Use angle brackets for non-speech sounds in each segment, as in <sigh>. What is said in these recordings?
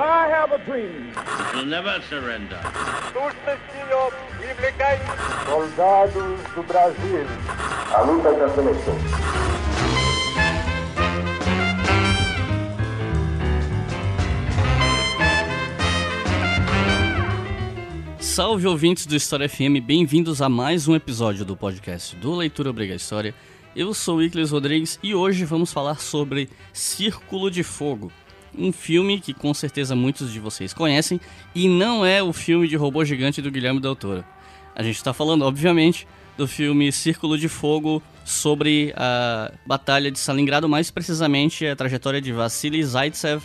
I have a dream. We'll never surrender. Soldados do Brasil. A luta da seleção. Salve ouvintes do História FM, bem-vindos a mais um episódio do podcast do Leitura Obriga História. Eu sou o Icles Rodrigues e hoje vamos falar sobre Círculo de Fogo, um filme que com certeza muitos de vocês conhecem e não é o filme de robô gigante do Guilherme Del Toro. A gente está falando, obviamente, do filme Círculo de Fogo sobre a Batalha de Stalingrado, mais precisamente a trajetória de Vassili Zaitsev,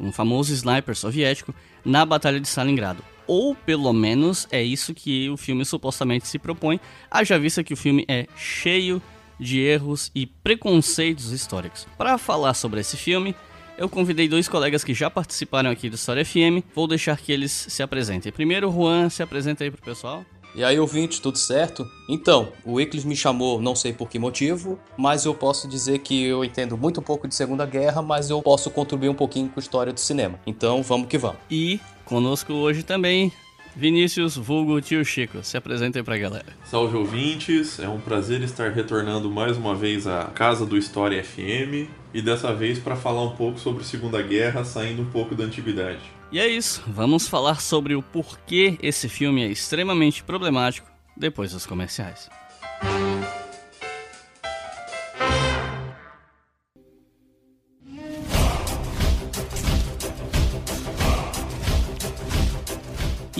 um famoso sniper soviético, na Batalha de Stalingrado. Ou pelo menos é isso que o filme supostamente se propõe, haja vista que o filme é cheio de erros e preconceitos históricos. Para falar sobre esse filme, eu convidei dois colegas que já participaram aqui do História FM. Vou deixar que eles se apresentem. Primeiro, Juan, se apresenta aí pro pessoal. E aí, ouvinte, tudo certo? Então, o Iclis me chamou, não sei por que motivo, mas eu posso dizer que eu entendo muito pouco de Segunda Guerra, mas eu posso contribuir um pouquinho com a história do cinema. Então, vamos que vamos. E conosco hoje também, Vinícius Vulgo Tio Chico. Se apresenta aí pra galera. Salve ouvintes, é um prazer estar retornando mais uma vez à casa do História FM e dessa vez para falar um pouco sobre Segunda Guerra, saindo um pouco da antiguidade. E é isso, vamos falar sobre o porquê esse filme é extremamente problemático depois dos comerciais.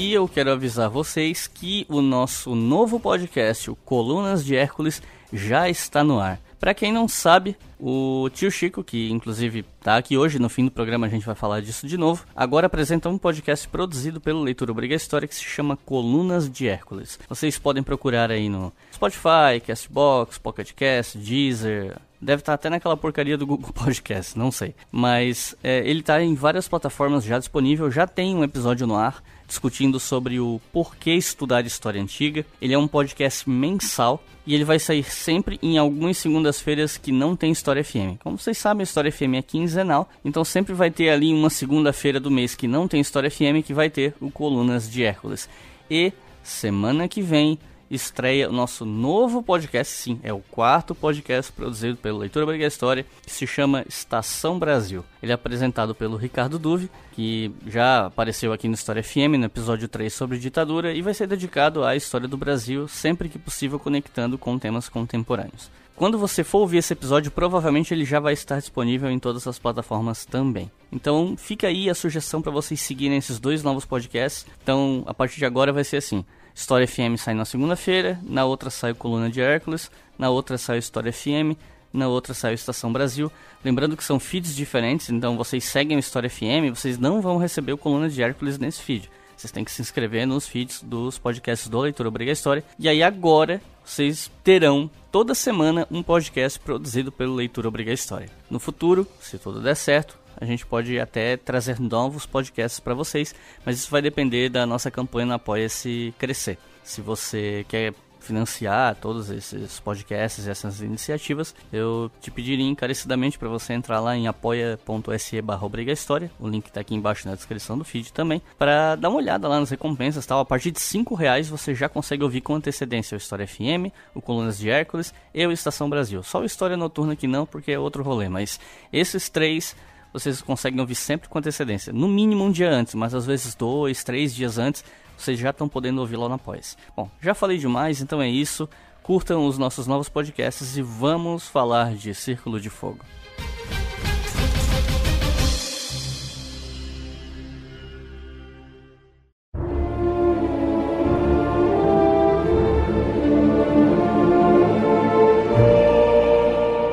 E eu quero avisar vocês que o nosso novo podcast, o Colunas de Hércules, já está no ar. Para quem não sabe, o tio Chico, que inclusive tá aqui hoje, no fim do programa a gente vai falar disso de novo, agora apresenta um podcast produzido pelo Leitura Obriga História que se chama Colunas de Hércules. Vocês podem procurar aí no Spotify, Castbox, Pocket Cast, Deezer, Deve estar até naquela porcaria do Google <laughs> Podcast, não sei. Mas é, ele está em várias plataformas já disponível, já tem um episódio no ar discutindo sobre o porquê estudar história antiga. Ele é um podcast mensal e ele vai sair sempre em algumas segundas-feiras que não tem História FM. Como vocês sabem, a História FM é quinzenal, então sempre vai ter ali uma segunda-feira do mês que não tem História FM que vai ter o Colunas de Hércules. E semana que vem estreia o nosso novo podcast, sim, é o quarto podcast produzido pelo Leitura Briga História, que se chama Estação Brasil. Ele é apresentado pelo Ricardo Duve, que já apareceu aqui no História FM, no episódio 3 sobre ditadura, e vai ser dedicado à história do Brasil, sempre que possível conectando com temas contemporâneos. Quando você for ouvir esse episódio, provavelmente ele já vai estar disponível em todas as plataformas também. Então fica aí a sugestão para vocês seguirem esses dois novos podcasts. Então, a partir de agora vai ser assim: História FM sai na segunda-feira, na outra sai o Coluna de Hércules, na outra sai o História FM, na outra sai o Estação Brasil. Lembrando que são feeds diferentes, então vocês seguem o História FM, vocês não vão receber o Coluna de Hércules nesse feed. Vocês têm que se inscrever nos feeds dos podcasts do Leitura Obriga História. E aí agora vocês terão toda semana um podcast produzido pelo Leitura Obriga História. No futuro, se tudo der certo, a gente pode até trazer novos podcasts para vocês, mas isso vai depender da nossa campanha no Apoia-se crescer. Se você quer financiar todos esses podcasts e essas iniciativas, eu te pediria encarecidamente para você entrar lá em apoia.se barra história, o link está aqui embaixo na descrição do feed também, para dar uma olhada lá nas recompensas tal. A partir de 5 reais você já consegue ouvir com antecedência o História FM, o Colunas de Hércules e o Estação Brasil. Só o História Noturna que não, porque é outro rolê, mas esses três vocês conseguem ouvir sempre com antecedência. No mínimo um dia antes, mas às vezes dois, três dias antes, vocês já estão podendo ouvir lá no Apoia-se. Bom, já falei demais, então é isso. Curtam os nossos novos podcasts e vamos falar de Círculo de Fogo.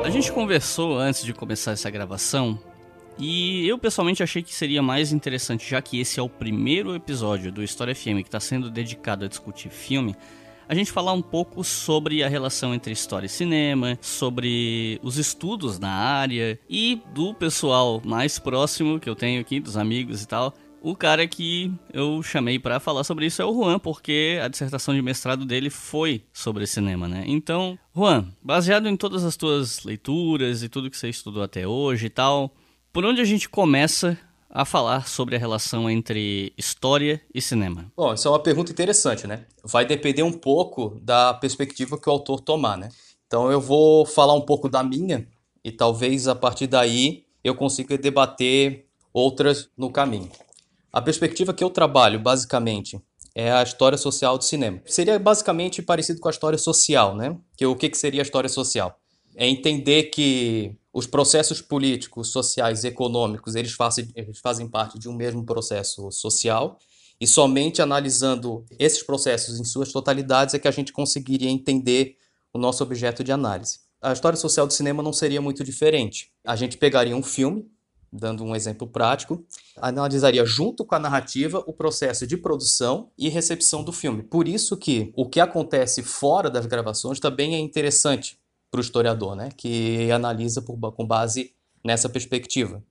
A gente conversou antes de começar essa gravação e eu pessoalmente achei que seria mais interessante, já que esse é o primeiro episódio do História FM que está sendo dedicado a discutir filme, a gente falar um pouco sobre a relação entre história e cinema, sobre os estudos na área e do pessoal mais próximo que eu tenho aqui, dos amigos e tal. O cara que eu chamei para falar sobre isso é o Juan, porque a dissertação de mestrado dele foi sobre cinema, né? Então, Juan, baseado em todas as tuas leituras e tudo que você estudou até hoje e tal, por onde a gente começa a falar sobre a relação entre história e cinema? Bom, isso é uma pergunta interessante, né? Vai depender um pouco da perspectiva que o autor tomar, né? Então eu vou falar um pouco da minha e talvez a partir daí eu consiga debater outras no caminho. A perspectiva que eu trabalho, basicamente, é a história social do cinema. Seria basicamente parecido com a história social, né? Que o que, que seria a história social? É entender que os processos políticos, sociais, econômicos, eles fazem, eles fazem parte de um mesmo processo social e somente analisando esses processos em suas totalidades é que a gente conseguiria entender o nosso objeto de análise. A história social do cinema não seria muito diferente. A gente pegaria um filme, dando um exemplo prático, analisaria junto com a narrativa o processo de produção e recepção do filme. Por isso que o que acontece fora das gravações também é interessante para o historiador, né? que analisa por, com base nessa perspectiva.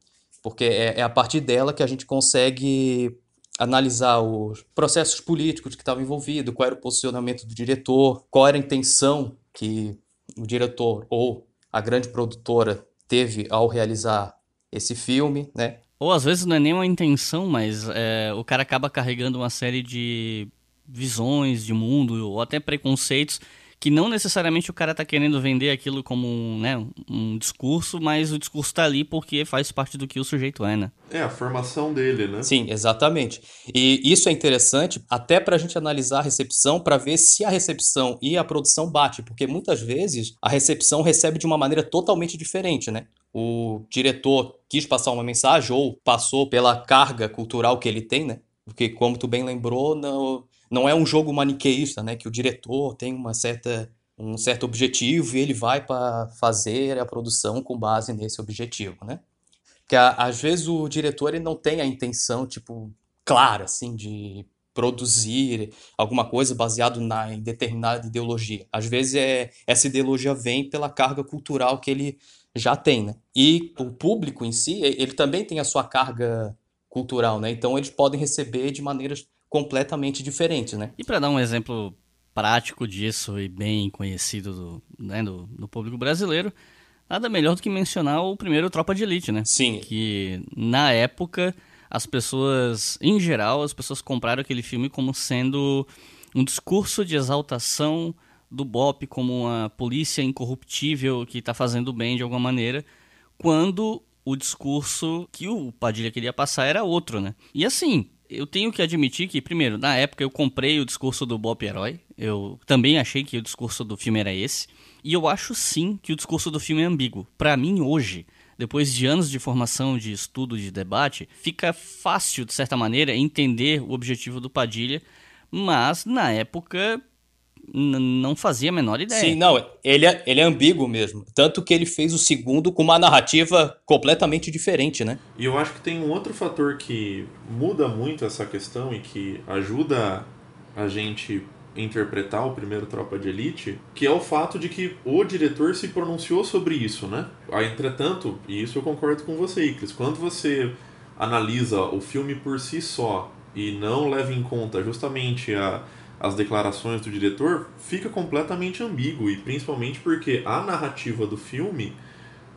Porque é, é a partir dela que a gente consegue analisar os processos políticos que estavam envolvidos, qual era o posicionamento do diretor, qual era a intenção que o diretor ou a grande produtora teve ao realizar esse filme, né? Ou às vezes não é nem uma intenção, mas é, o cara acaba carregando uma série de visões de mundo ou até preconceitos que não necessariamente o cara tá querendo vender aquilo como um, né, um discurso, mas o discurso tá ali porque faz parte do que o sujeito é, né? É, a formação dele, né? Sim, exatamente. E isso é interessante até para a gente analisar a recepção para ver se a recepção e a produção bate, porque muitas vezes a recepção recebe de uma maneira totalmente diferente, né? O diretor quis passar uma mensagem ou passou pela carga cultural que ele tem, né? Porque, como tu bem lembrou, não, não é um jogo maniqueísta, né? Que o diretor tem uma certa, um certo objetivo e ele vai para fazer a produção com base nesse objetivo, né? Porque às vezes o diretor ele não tem a intenção, tipo, clara, assim, de produzir alguma coisa baseado na, em determinada ideologia. Às vezes é, essa ideologia vem pela carga cultural que ele já tem, né? E o público em si, ele também tem a sua carga cultural, né? Então eles podem receber de maneiras completamente diferentes, né? E para dar um exemplo prático disso e bem conhecido do, né, do, do, público brasileiro, nada melhor do que mencionar o primeiro Tropa de Elite, né? Sim. Que na época as pessoas, em geral, as pessoas compraram aquele filme como sendo um discurso de exaltação do BOP como uma polícia incorruptível que está fazendo bem de alguma maneira, quando o discurso que o Padilha queria passar era outro, né? E assim, eu tenho que admitir que, primeiro, na época eu comprei o discurso do Bob Herói. Eu também achei que o discurso do filme era esse. E eu acho sim que o discurso do filme é ambíguo. Para mim, hoje, depois de anos de formação, de estudo, de debate, fica fácil, de certa maneira, entender o objetivo do Padilha. Mas, na época, não fazia a menor ideia. Sim, não, ele é, ele é ambíguo mesmo. Tanto que ele fez o segundo com uma narrativa completamente diferente, né? E eu acho que tem um outro fator que muda muito essa questão e que ajuda a gente interpretar o primeiro Tropa de Elite, que é o fato de que o diretor se pronunciou sobre isso, né? Ah, entretanto, e isso eu concordo com você, Iclis, quando você analisa o filme por si só e não leva em conta justamente a as declarações do diretor, fica completamente ambíguo, e principalmente porque a narrativa do filme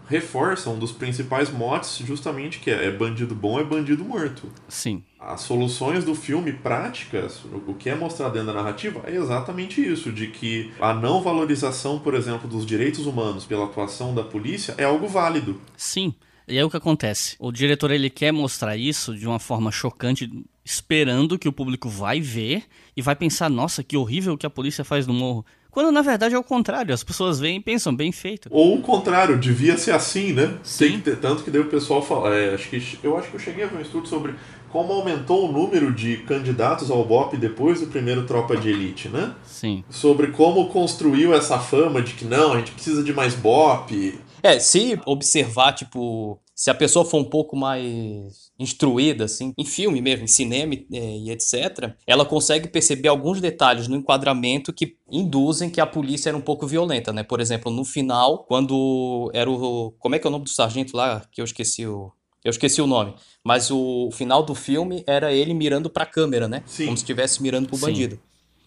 reforça um dos principais motes, justamente que é, é bandido bom é bandido morto. Sim. As soluções do filme práticas, o que é mostrado dentro da narrativa, é exatamente isso, de que a não valorização, por exemplo, dos direitos humanos pela atuação da polícia é algo válido. Sim. E é o que acontece. O diretor ele quer mostrar isso de uma forma chocante, esperando que o público vai ver e vai pensar, nossa, que horrível que a polícia faz no morro. Quando na verdade é o contrário, as pessoas veem e pensam, bem feito. Ou o contrário, devia ser assim, né? Sim. Tem que ter, tanto que daí o pessoal fala. É, acho que, eu acho que eu cheguei a ver um estudo sobre como aumentou o número de candidatos ao BOP depois do primeiro Tropa de Elite, né? Sim. Sobre como construiu essa fama de que não, a gente precisa de mais BOP. É, se observar, tipo, se a pessoa for um pouco mais instruída, assim, em filme mesmo, em cinema é, e etc., ela consegue perceber alguns detalhes no enquadramento que induzem que a polícia era um pouco violenta, né? Por exemplo, no final, quando era o. Como é que é o nome do sargento lá? Que eu esqueci o. Eu esqueci o nome. Mas o final do filme era ele mirando pra câmera, né? Sim. Como se estivesse mirando pro Sim. bandido.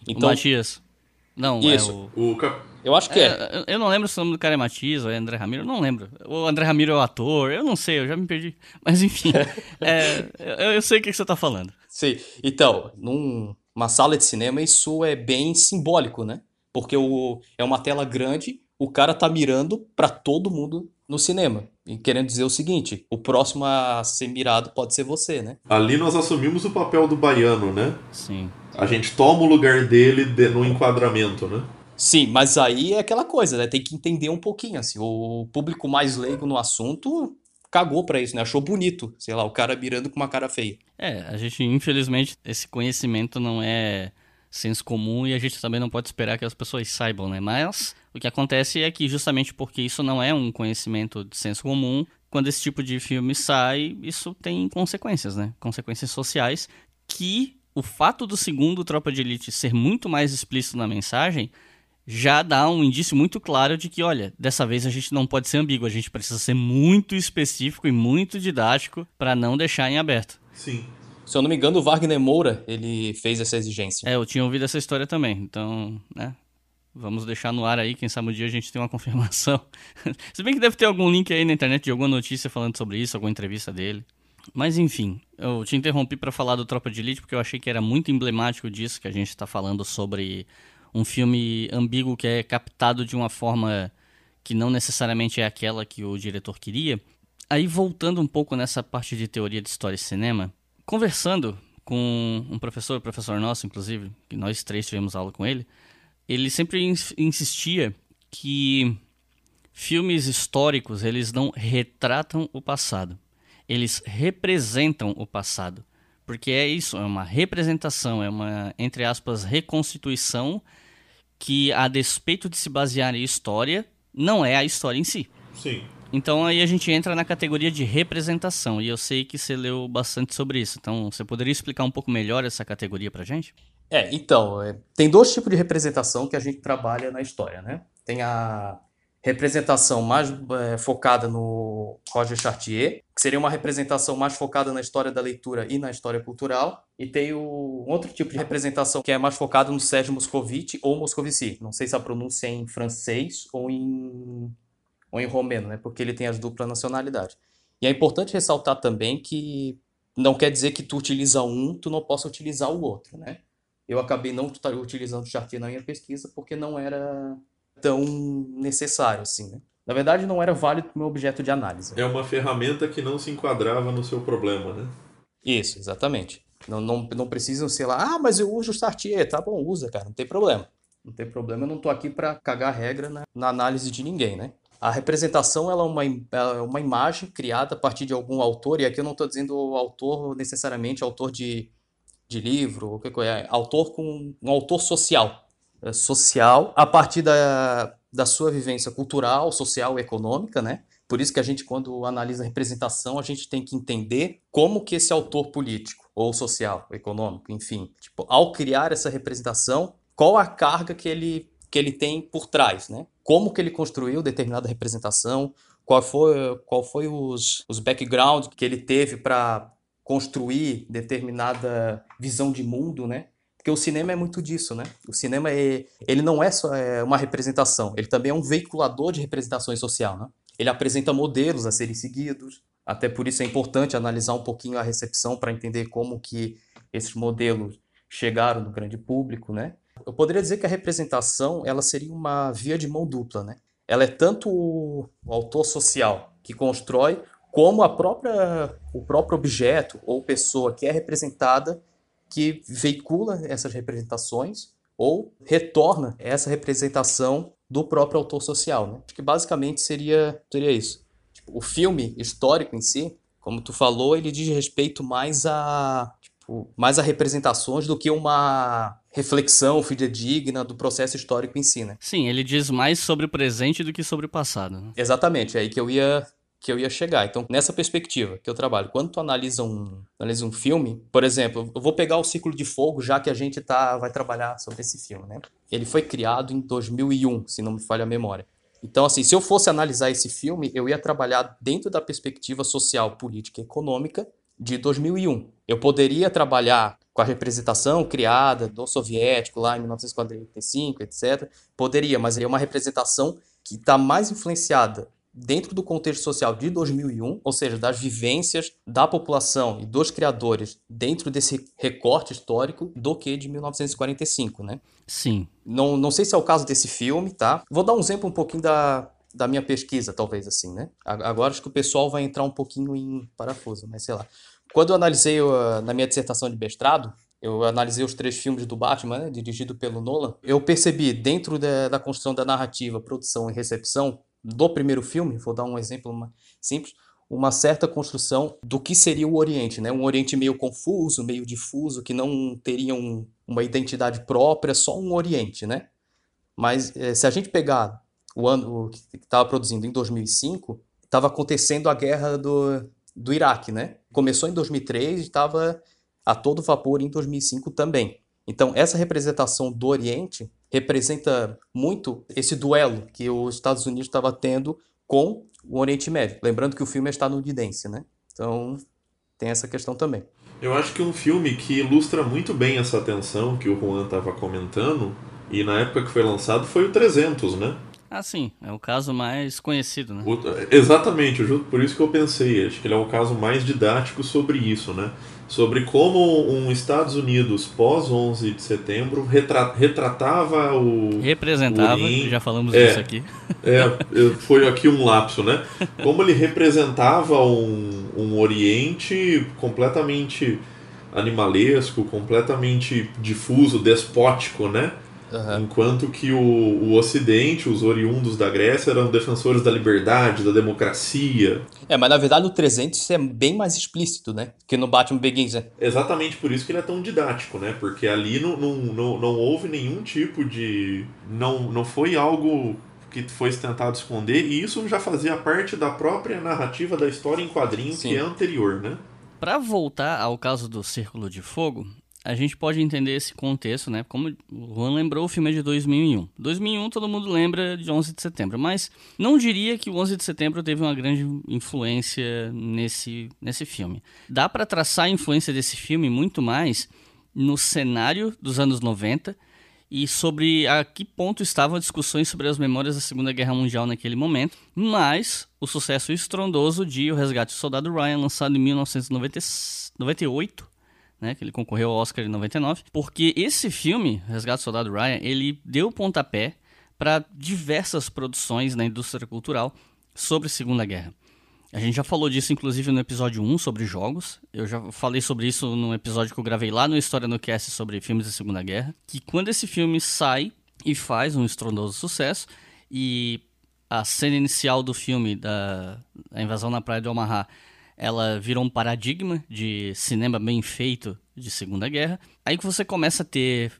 Então, o Matias. Não, Isso. é o... O, cap Eu acho que é. é. Eu não lembro se o nome do cara é Matias ou é André Ramiro, eu não lembro. O André Ramiro é o ator, eu não sei, eu já me perdi. Mas enfim, <laughs> é, eu, eu, sei o que você tá falando. Sim, então, numa sala de cinema isso é bem simbólico, né? Porque o, é uma tela grande, o cara tá mirando para todo mundo no cinema. E querendo dizer o seguinte: o próximo a ser mirado pode ser você, né? Ali nós assumimos o papel do baiano, né? Sim. A gente toma o lugar dele no enquadramento, né? Sim, mas aí é aquela coisa, né? Tem que entender um pouquinho, assim. O público mais leigo no assunto cagou para isso, né? Achou bonito, sei lá, o cara mirando com uma cara feia. É, a gente, infelizmente, esse conhecimento não é senso comum e a gente também não pode esperar que as pessoas saibam, né? Mas o que acontece é que justamente porque isso não é um conhecimento de senso comum, quando esse tipo de filme sai, isso tem consequências, né? Consequências sociais que o fato do segundo Tropa de Elite ser muito mais explícito na mensagem já dá um indício muito claro de que, olha, dessa vez a gente não pode ser ambíguo, a gente precisa ser muito específico e muito didático para não deixar em aberto. Sim. Se eu não me engano, o Wagner Moura, ele fez essa exigência. É, eu tinha ouvido essa história também. Então, né? Vamos deixar no ar aí, quem sabe um dia a gente tem uma <laughs> confirmação. Se bem que deve ter algum link aí na internet de alguma notícia falando sobre isso, alguma entrevista dele. Mas enfim, eu te interrompi para falar do Tropa de Elite porque eu achei que era muito emblemático disso que a gente está falando sobre um filme ambíguo que é captado de uma forma que não necessariamente é aquela que o diretor queria. Aí voltando um pouco nessa parte de teoria de história e cinema, conversando com um professor, professor nosso, inclusive, que nós três tivemos aula com ele, ele sempre insistia que filmes históricos eles não retratam o passado, eles representam o passado, porque é isso, é uma representação, é uma entre aspas reconstituição que a despeito de se basear em história, não é a história em si. Sim. Então aí a gente entra na categoria de representação, e eu sei que você leu bastante sobre isso. Então você poderia explicar um pouco melhor essa categoria pra gente? É, então, é, tem dois tipos de representação que a gente trabalha na história, né? Tem a representação mais é, focada no Roger Chartier, que seria uma representação mais focada na história da leitura e na história cultural, e tem o outro tipo de representação que é mais focado no Sérgio Moscovici ou Moscovici. Não sei se a pronúncia é em francês ou em ou em romeno, né? Porque ele tem as duplas nacionalidades. E é importante ressaltar também que não quer dizer que tu utiliza um, tu não possa utilizar o outro, né? Eu acabei não utilizando o Chartier na minha pesquisa porque não era tão necessário assim, né? Na verdade, não era válido para o meu objeto de análise. É uma ferramenta que não se enquadrava no seu problema, né? Isso, exatamente. Não, não, não precisam ser lá, ah, mas eu uso o Chartier. Tá bom, usa, cara, não tem problema. Não tem problema, eu não estou aqui para cagar regra na, na análise de ninguém, né? A representação ela é, uma, é uma imagem criada a partir de algum autor, e aqui eu não estou dizendo autor necessariamente autor de, de livro, o que é, autor com um autor social. É, social a partir da, da sua vivência cultural, social e econômica, né? Por isso que a gente, quando analisa a representação, a gente tem que entender como que esse autor político, ou social, econômico, enfim, tipo, ao criar essa representação, qual a carga que ele, que ele tem por trás, né? como que ele construiu determinada representação, qual foi, qual foi os, os backgrounds que ele teve para construir determinada visão de mundo, né? Porque o cinema é muito disso, né? O cinema é, ele não é só é uma representação, ele também é um veiculador de representações social, né? Ele apresenta modelos a serem seguidos. Até por isso é importante analisar um pouquinho a recepção para entender como que esses modelos chegaram no grande público, né? Eu poderia dizer que a representação ela seria uma via de mão dupla, né? Ela é tanto o, o autor social que constrói, como a própria, o próprio objeto ou pessoa que é representada que veicula essas representações ou retorna essa representação do próprio autor social, né? Acho que basicamente seria, seria isso. Tipo, o filme histórico em si, como tu falou, ele diz respeito mais a tipo, mais a representações do que uma reflexão fidedigna do processo histórico em si, né? Sim, ele diz mais sobre o presente do que sobre o passado. Né? Exatamente, é aí que eu ia que eu ia chegar. Então, nessa perspectiva que eu trabalho, quando tu analisa um, analisa um filme, por exemplo, eu vou pegar o Ciclo de Fogo, já que a gente tá, vai trabalhar sobre esse filme, né? Ele foi criado em 2001, se não me falha a memória. Então, assim, se eu fosse analisar esse filme, eu ia trabalhar dentro da perspectiva social, política e econômica de 2001. Eu poderia trabalhar com a representação criada do soviético lá em 1945, etc. Poderia, mas é uma representação que está mais influenciada dentro do contexto social de 2001, ou seja, das vivências da população e dos criadores dentro desse recorte histórico do que de 1945, né? Sim. Não, não sei se é o caso desse filme, tá? Vou dar um exemplo um pouquinho da, da minha pesquisa, talvez assim, né? Agora acho que o pessoal vai entrar um pouquinho em parafuso, mas sei lá. Quando eu analisei uh, na minha dissertação de mestrado, eu analisei os três filmes do Batman, né, dirigido pelo Nolan. Eu percebi, dentro da, da construção da narrativa, produção e recepção do primeiro filme, vou dar um exemplo simples, uma certa construção do que seria o Oriente, né? Um Oriente meio confuso, meio difuso, que não teria um, uma identidade própria, só um Oriente, né? Mas eh, se a gente pegar o ano que estava produzindo em 2005, estava acontecendo a guerra do, do Iraque, né? Começou em 2003 e estava a todo vapor em 2005 também. Então, essa representação do Oriente representa muito esse duelo que os Estados Unidos estava tendo com o Oriente Médio. Lembrando que o filme é estadunidense, né? Então, tem essa questão também. Eu acho que um filme que ilustra muito bem essa tensão que o Juan estava comentando, e na época que foi lançado, foi o 300, né? Ah, sim, é o caso mais conhecido, né? O, exatamente, por isso que eu pensei, acho que ele é o caso mais didático sobre isso, né? Sobre como um Estados Unidos pós 11 de setembro retra, retratava o. Representava, o já falamos é, disso aqui. É, foi aqui um lapso, né? Como ele representava um, um Oriente completamente animalesco, completamente difuso, despótico, né? Uhum. Enquanto que o, o Ocidente, os oriundos da Grécia, eram defensores da liberdade, da democracia. É, mas na verdade no 300 é bem mais explícito, né? Que no Batman Begins, né? Exatamente por isso que ele é tão didático, né? Porque ali não, não, não, não houve nenhum tipo de. Não, não foi algo que foi tentado esconder, e isso já fazia parte da própria narrativa da história em quadrinho Sim. que é anterior, né? Para voltar ao caso do Círculo de Fogo, a gente pode entender esse contexto, né? Como o Juan lembrou, o filme é de 2001. 2001 todo mundo lembra de 11 de setembro, mas não diria que o 11 de setembro teve uma grande influência nesse, nesse filme. Dá para traçar a influência desse filme muito mais no cenário dos anos 90 e sobre a que ponto estavam discussões sobre as memórias da Segunda Guerra Mundial naquele momento, mas o sucesso estrondoso de O Resgate do Soldado Ryan, lançado em 1998, né, que ele concorreu ao Oscar em 99, porque esse filme, Resgate do Soldado Ryan, ele deu pontapé para diversas produções na indústria cultural sobre a Segunda Guerra. A gente já falou disso, inclusive, no episódio 1 sobre jogos. Eu já falei sobre isso no episódio que eu gravei lá no História no Cast sobre filmes da Segunda Guerra. Que quando esse filme sai e faz um estrondoso sucesso, e a cena inicial do filme, da invasão na praia de Omaha, ela virou um paradigma de cinema bem feito de Segunda Guerra. Aí que você começa a ter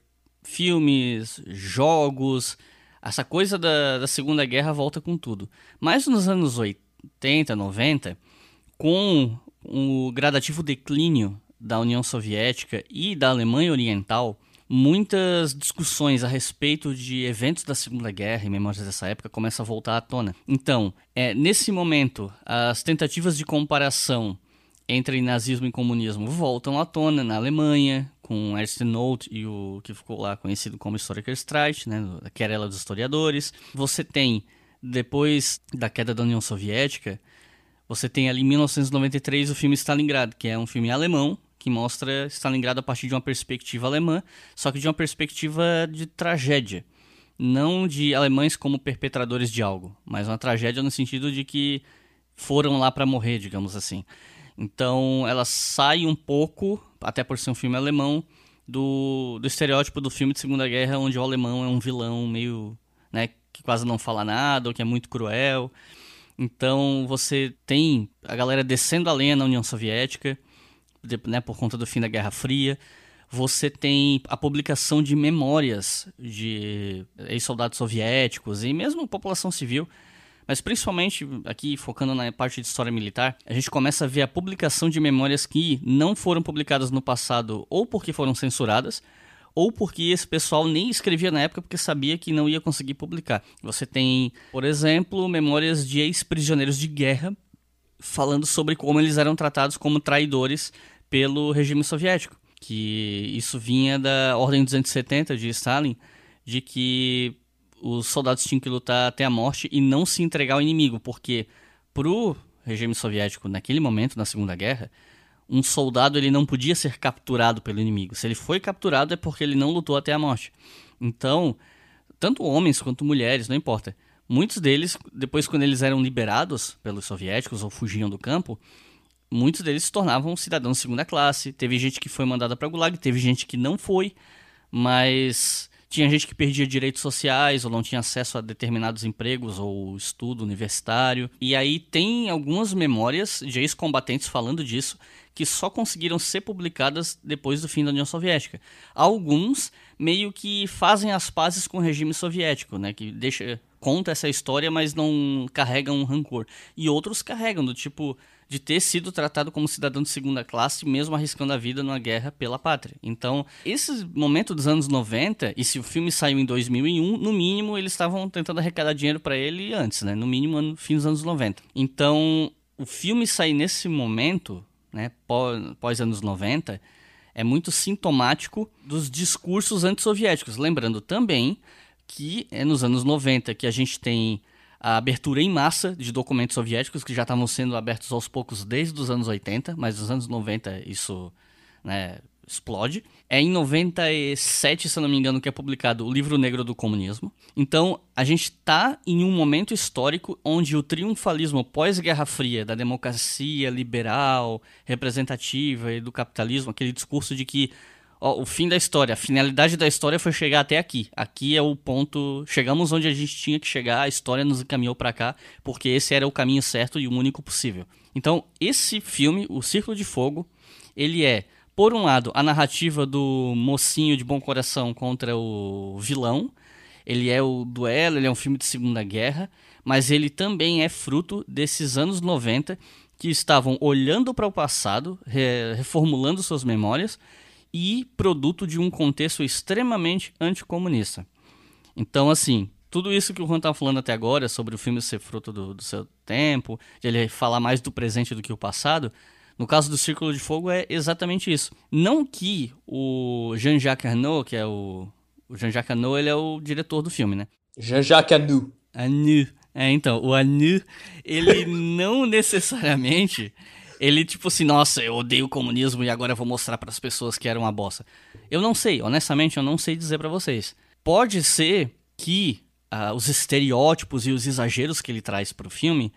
filmes, jogos, essa coisa da, da Segunda Guerra volta com tudo. Mas nos anos 80, 90, com o gradativo declínio da União Soviética e da Alemanha Oriental, muitas discussões a respeito de eventos da Segunda Guerra e memórias dessa época começam a voltar à tona. Então, é, nesse momento, as tentativas de comparação entre nazismo e comunismo voltam à tona na Alemanha, com Ernst Note e o que ficou lá conhecido como Historiker Streit, né, a querela dos historiadores. Você tem, depois da queda da União Soviética, você tem ali em 1993 o filme Stalingrado, que é um filme alemão, que mostra Stalingrado a partir de uma perspectiva alemã, só que de uma perspectiva de tragédia. Não de alemães como perpetradores de algo, mas uma tragédia no sentido de que foram lá para morrer, digamos assim. Então ela sai um pouco, até por ser um filme alemão, do, do estereótipo do filme de Segunda Guerra, onde o alemão é um vilão meio. Né, que quase não fala nada, ou que é muito cruel. Então você tem a galera descendo a lenha na União Soviética né, por conta do fim da Guerra Fria. Você tem a publicação de memórias de ex-soldados soviéticos e mesmo população civil. Mas principalmente aqui focando na parte de história militar, a gente começa a ver a publicação de memórias que não foram publicadas no passado ou porque foram censuradas, ou porque esse pessoal nem escrevia na época porque sabia que não ia conseguir publicar. Você tem, por exemplo, memórias de ex-prisioneiros de guerra falando sobre como eles eram tratados como traidores pelo regime soviético. que isso vinha da Ordem 270 de Stalin, de que os soldados tinham que lutar até a morte e não se entregar ao inimigo, porque pro regime soviético naquele momento, na Segunda Guerra, um soldado ele não podia ser capturado pelo inimigo. Se ele foi capturado é porque ele não lutou até a morte. Então, tanto homens quanto mulheres, não importa. Muitos deles, depois quando eles eram liberados pelos soviéticos ou fugiam do campo, muitos deles se tornavam cidadãos de segunda classe. Teve gente que foi mandada para Gulag, teve gente que não foi, mas tinha gente que perdia direitos sociais ou não tinha acesso a determinados empregos ou estudo universitário. E aí tem algumas memórias de ex-combatentes falando disso que só conseguiram ser publicadas depois do fim da União Soviética. Alguns meio que fazem as pazes com o regime soviético, né, que deixa conta essa história, mas não carregam um rancor. E outros carregam do tipo de ter sido tratado como cidadão de segunda classe, mesmo arriscando a vida numa guerra pela pátria. Então, esse momento dos anos 90, e se o filme saiu em 2001, no mínimo eles estavam tentando arrecadar dinheiro para ele antes, né? No mínimo no fim dos anos 90. Então, o filme sair nesse momento, né, pós anos 90, é muito sintomático dos discursos antissoviéticos. Lembrando também que é nos anos 90 que a gente tem a abertura em massa de documentos soviéticos que já estavam sendo abertos aos poucos desde os anos 80, mas nos anos 90 isso né, explode. É em 97, se não me engano, que é publicado o Livro Negro do Comunismo. Então, a gente está em um momento histórico onde o triunfalismo pós-Guerra Fria da democracia liberal, representativa e do capitalismo, aquele discurso de que ó, o fim da história, a finalidade da história foi chegar até aqui. Aqui é o ponto, chegamos onde a gente tinha que chegar, a história nos encaminhou para cá, porque esse era o caminho certo e o único possível. Então, esse filme, O Círculo de Fogo, ele é, por um lado, a narrativa do mocinho de bom coração contra o vilão. Ele é o duelo, ele é um filme de Segunda Guerra, mas ele também é fruto desses anos 90 que estavam olhando para o passado, reformulando suas memórias e produto de um contexto extremamente anticomunista. Então, assim, tudo isso que o Juan está falando até agora, sobre o filme ser fruto do, do, seu tempo, de ele falar mais do presente do que o passado, no caso do Círculo de Fogo é exatamente isso. Não que o Jean-Jacques Arnaud, que é o... O Jean-Jacques Arnaud, ele é o diretor do filme, né? Jean-Jacques Arnaud. Arnaud. É, então, o Arnaud, ele <laughs> não necessariamente ele, tipo assim, nossa, eu odeio o comunismo e agora eu vou mostrar para as pessoas que era uma bosta. Eu não sei, honestamente, eu não sei dizer para vocês. Pode ser que uh, os estereótipos e os exageros que ele traz para o filme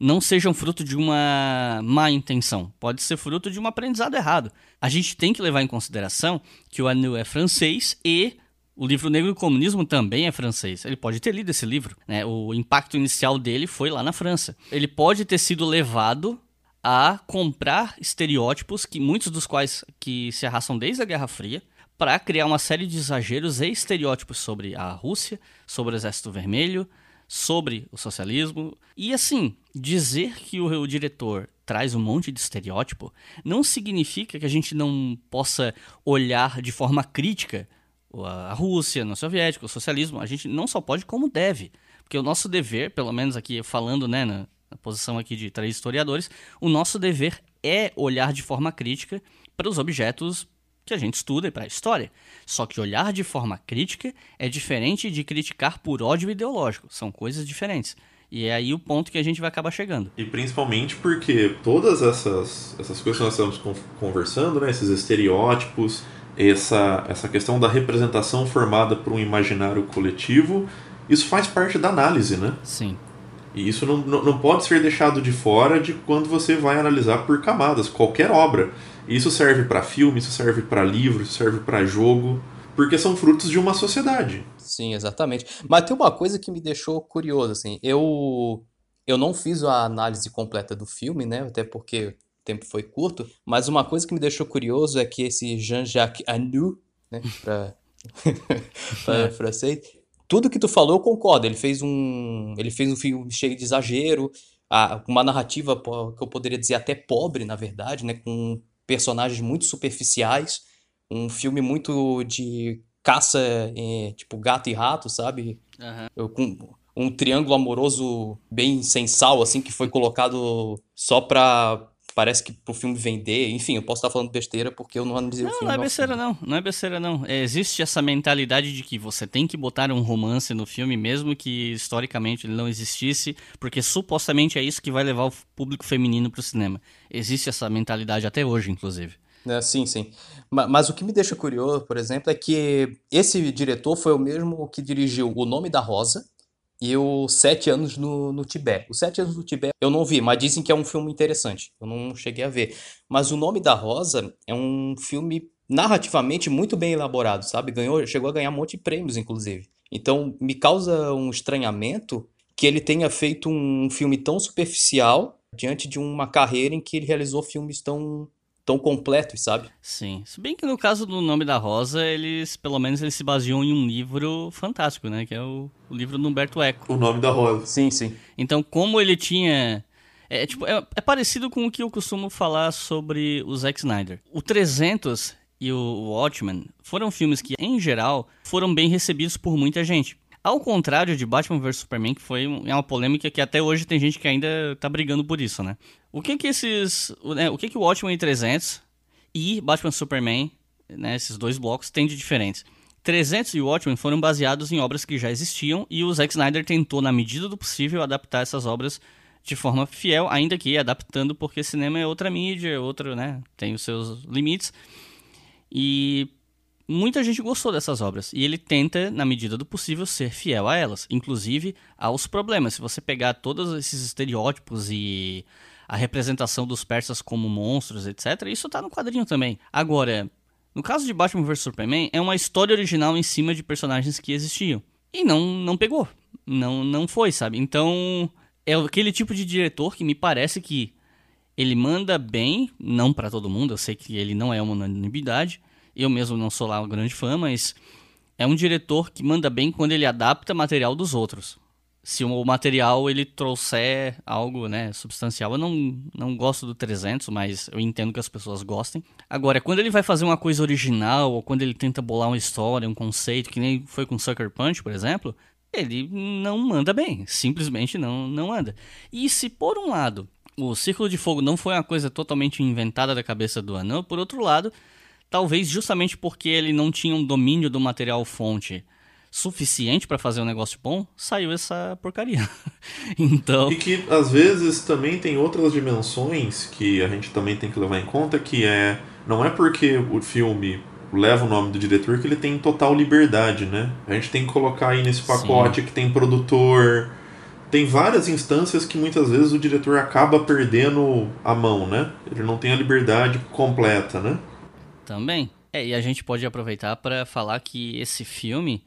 não sejam fruto de uma má intenção. Pode ser fruto de um aprendizado errado. A gente tem que levar em consideração que o Anu é francês e o livro Negro do Comunismo também é francês. Ele pode ter lido esse livro. Né? O impacto inicial dele foi lá na França. Ele pode ter sido levado a comprar estereótipos que muitos dos quais que se arrastam desde a Guerra Fria para criar uma série de exageros e estereótipos sobre a Rússia, sobre o Exército Vermelho, sobre o socialismo. E assim, dizer que o, o diretor traz um monte de estereótipo não significa que a gente não possa olhar de forma crítica a Rússia, a Soviética, o socialismo. A gente não só pode, como deve. Porque o nosso dever, pelo menos aqui falando né, posição aqui de três historiadores, o nosso dever é olhar de forma crítica para os objetos que a gente estuda e para a história. Só que olhar de forma crítica é diferente de criticar por ódio ideológico. São coisas diferentes. E é aí o ponto que a gente vai acabar chegando. E principalmente porque todas essas, essas coisas que nós estamos conversando, né, esses estereótipos, essa, essa questão da representação formada por um imaginário coletivo, isso faz parte da análise, né? Sim. E isso não, não pode ser deixado de fora de quando você vai analisar por camadas, qualquer obra. Isso serve para filme, isso serve para livro, isso serve para jogo, porque são frutos de uma sociedade. Sim, exatamente. Mas tem uma coisa que me deixou curioso, assim. Eu eu não fiz a análise completa do filme, né? Até porque o tempo foi curto. Mas uma coisa que me deixou curioso é que esse Jean-Jacques Anu, né? Para <laughs> é. francês, tudo que tu falou eu concordo. Ele fez um, ele fez um filme cheio de exagero, uma narrativa que eu poderia dizer até pobre, na verdade, né, com personagens muito superficiais, um filme muito de caça, é, tipo gato e rato, sabe? Uhum. Eu, com um triângulo amoroso bem sem sal, assim, que foi colocado só pra parece que pro filme vender, enfim, eu posso estar falando besteira porque eu não analisei não, o filme. Não, é besteira não, não é besteira não. É, existe essa mentalidade de que você tem que botar um romance no filme, mesmo que historicamente ele não existisse, porque supostamente é isso que vai levar o público feminino pro cinema. Existe essa mentalidade até hoje, inclusive. É, sim, sim. Mas, mas, o que me deixa curioso, por exemplo, é que esse diretor foi o mesmo que dirigiu O Nome da Rosa, e o Sete Anos no, no Tibete. O Sete Anos no Tibete eu não vi, mas dizem que é um filme interessante. Eu não cheguei a ver. Mas O Nome da Rosa é um filme narrativamente muito bem elaborado, sabe? Ganhou, chegou a ganhar um monte de prêmios, inclusive. Então me causa um estranhamento que ele tenha feito um filme tão superficial diante de uma carreira em que ele realizou filmes tão tão completos, sabe? Sim. Se bem que no caso do Nome da Rosa, eles, pelo menos, eles se baseiam em um livro fantástico, né? Que é o, o livro do Humberto Eco. O Nome da Rosa. Sim, sim. Então, como ele tinha... É, tipo, é, é parecido com o que eu costumo falar sobre o Zack Snyder. O 300 e o Watchmen foram filmes que, em geral, foram bem recebidos por muita gente. Ao contrário de Batman vs Superman, que foi é uma polêmica que até hoje tem gente que ainda tá brigando por isso, né? O que que esses, né, o que que o Watchmen 300 e Batman Superman, né, esses dois blocos têm de diferentes? 300 e Watchmen foram baseados em obras que já existiam e o Zack Snyder tentou, na medida do possível, adaptar essas obras de forma fiel, ainda que adaptando porque cinema é outra mídia, é outra, né, tem os seus limites. E muita gente gostou dessas obras e ele tenta, na medida do possível, ser fiel a elas, inclusive aos problemas. Se você pegar todos esses estereótipos e a representação dos persas como monstros, etc., isso está no quadrinho também. Agora, no caso de Batman vs Superman, é uma história original em cima de personagens que existiam. E não, não pegou. Não, não foi, sabe? Então, é aquele tipo de diretor que me parece que ele manda bem, não para todo mundo, eu sei que ele não é uma unanimidade, eu mesmo não sou lá um grande fã, mas é um diretor que manda bem quando ele adapta material dos outros. Se o material ele trouxer algo, né, substancial, eu não, não gosto do 300, mas eu entendo que as pessoas gostem. Agora, quando ele vai fazer uma coisa original, ou quando ele tenta bolar uma história, um conceito, que nem foi com Sucker Punch, por exemplo, ele não manda bem, simplesmente não, não anda. E se por um lado o Círculo de Fogo não foi uma coisa totalmente inventada da cabeça do Anão, por outro lado, Talvez justamente porque ele não tinha um domínio do material fonte suficiente para fazer um negócio bom, saiu essa porcaria. <laughs> então. E que às vezes também tem outras dimensões que a gente também tem que levar em conta, que é não é porque o filme leva o nome do diretor que ele tem total liberdade, né? A gente tem que colocar aí nesse pacote Sim. que tem produtor, tem várias instâncias que muitas vezes o diretor acaba perdendo a mão, né? Ele não tem a liberdade completa, né? Também. É, e a gente pode aproveitar para falar que esse filme,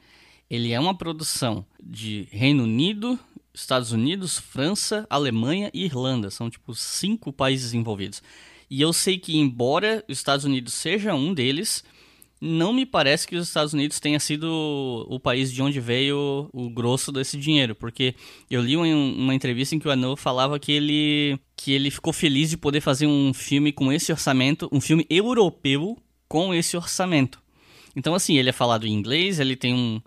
ele é uma produção de Reino Unido, Estados Unidos, França, Alemanha e Irlanda. São tipo cinco países envolvidos. E eu sei que embora os Estados Unidos seja um deles, não me parece que os Estados Unidos tenha sido o país de onde veio o grosso desse dinheiro, porque eu li uma, entrevista em que o Arnaud falava que ele que ele ficou feliz de poder fazer um filme com esse orçamento, um filme europeu com esse orçamento. Então, assim, ele é falado em inglês, ele tem um.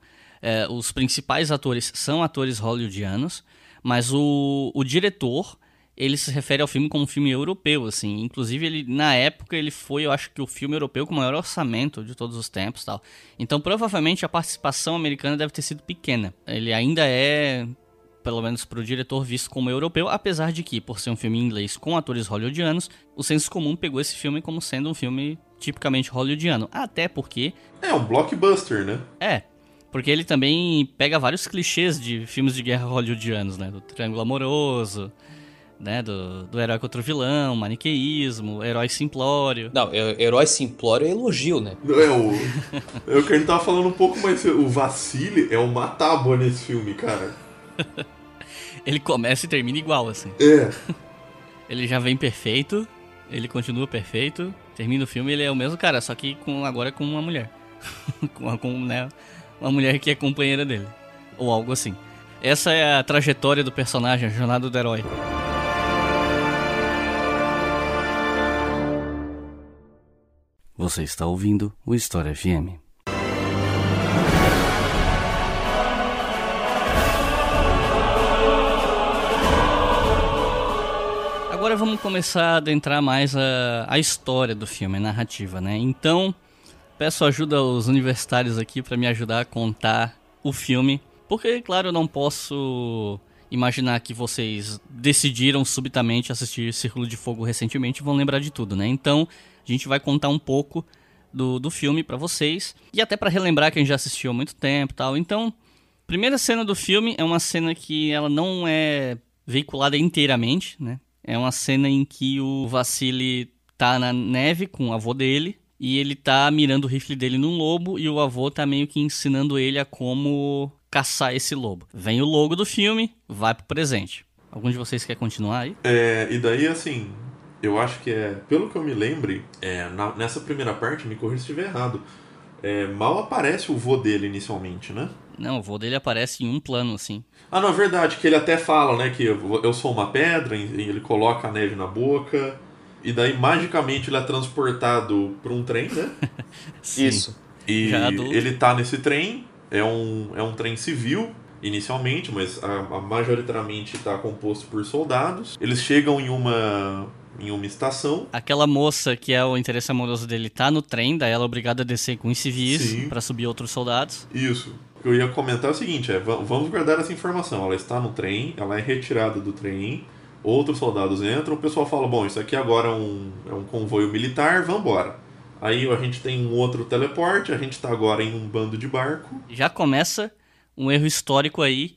É, os principais atores são atores hollywoodianos, mas o, o diretor ele se refere ao filme como um filme europeu, assim. Inclusive, ele, na época, ele foi, eu acho que o filme europeu com o maior orçamento de todos os tempos tal. Então, provavelmente, a participação americana deve ter sido pequena. Ele ainda é, pelo menos para o diretor, visto como europeu, apesar de que, por ser um filme em inglês com atores hollywoodianos, o senso comum pegou esse filme como sendo um filme tipicamente hollywoodiano. Até porque. É um blockbuster, né? É. Porque ele também pega vários clichês de filmes de guerra hollywoodianos, né? Do triângulo amoroso, né? Do, do herói contra o vilão, maniqueísmo, herói simplório. Não, é, herói simplório é elogio, né? É o. é o que a gente tava falando um pouco mais. O Vacile é uma tábua nesse filme, cara. <laughs> ele começa e termina igual, assim. É. <laughs> ele já vem perfeito, ele continua perfeito, termina o filme ele é o mesmo cara, só que com, agora com uma mulher. <laughs> com, com né, uma mulher que é companheira dele. Ou algo assim. Essa é a trajetória do personagem, a jornada do herói. Você está ouvindo o História FM. Agora vamos começar a adentrar mais a, a história do filme, a narrativa, né? Então, peço ajuda aos universitários aqui para me ajudar a contar o filme, porque, claro, eu não posso imaginar que vocês decidiram subitamente assistir Círculo de Fogo recentemente e vão lembrar de tudo, né? Então, a gente vai contar um pouco do, do filme para vocês e até para relembrar que a gente já assistiu há muito tempo, tal. Então, primeira cena do filme é uma cena que ela não é veiculada inteiramente, né? É uma cena em que o Vassili tá na neve com o avô dele e ele tá mirando o rifle dele num lobo e o avô tá meio que ensinando ele a como caçar esse lobo. Vem o logo do filme, vai pro presente. Algum de vocês quer continuar aí? É, e daí assim, eu acho que é, pelo que eu me lembre, é, na, nessa primeira parte, me corrija se estiver errado, é, mal aparece o vô dele inicialmente, né? Não, o vô dele aparece em um plano, assim. Ah, não, é verdade, que ele até fala, né, que eu, eu sou uma pedra, e ele coloca a neve na boca, e daí magicamente ele é transportado para um trem, né? <laughs> Isso. E ele tá nesse trem, é um, é um trem civil, inicialmente, mas a, a majoritariamente está composto por soldados. Eles chegam em uma em uma estação. Aquela moça que é o interesse amoroso dele tá no trem, daí ela é obrigada a descer com os civis para subir outros soldados. Isso. O que eu ia comentar é o seguinte, é, vamos guardar essa informação. Ela está no trem, ela é retirada do trem, outros soldados entram, o pessoal fala, bom, isso aqui agora é um, é um convoio militar, vamos embora. Aí a gente tem um outro teleporte, a gente está agora em um bando de barco. Já começa um erro histórico aí,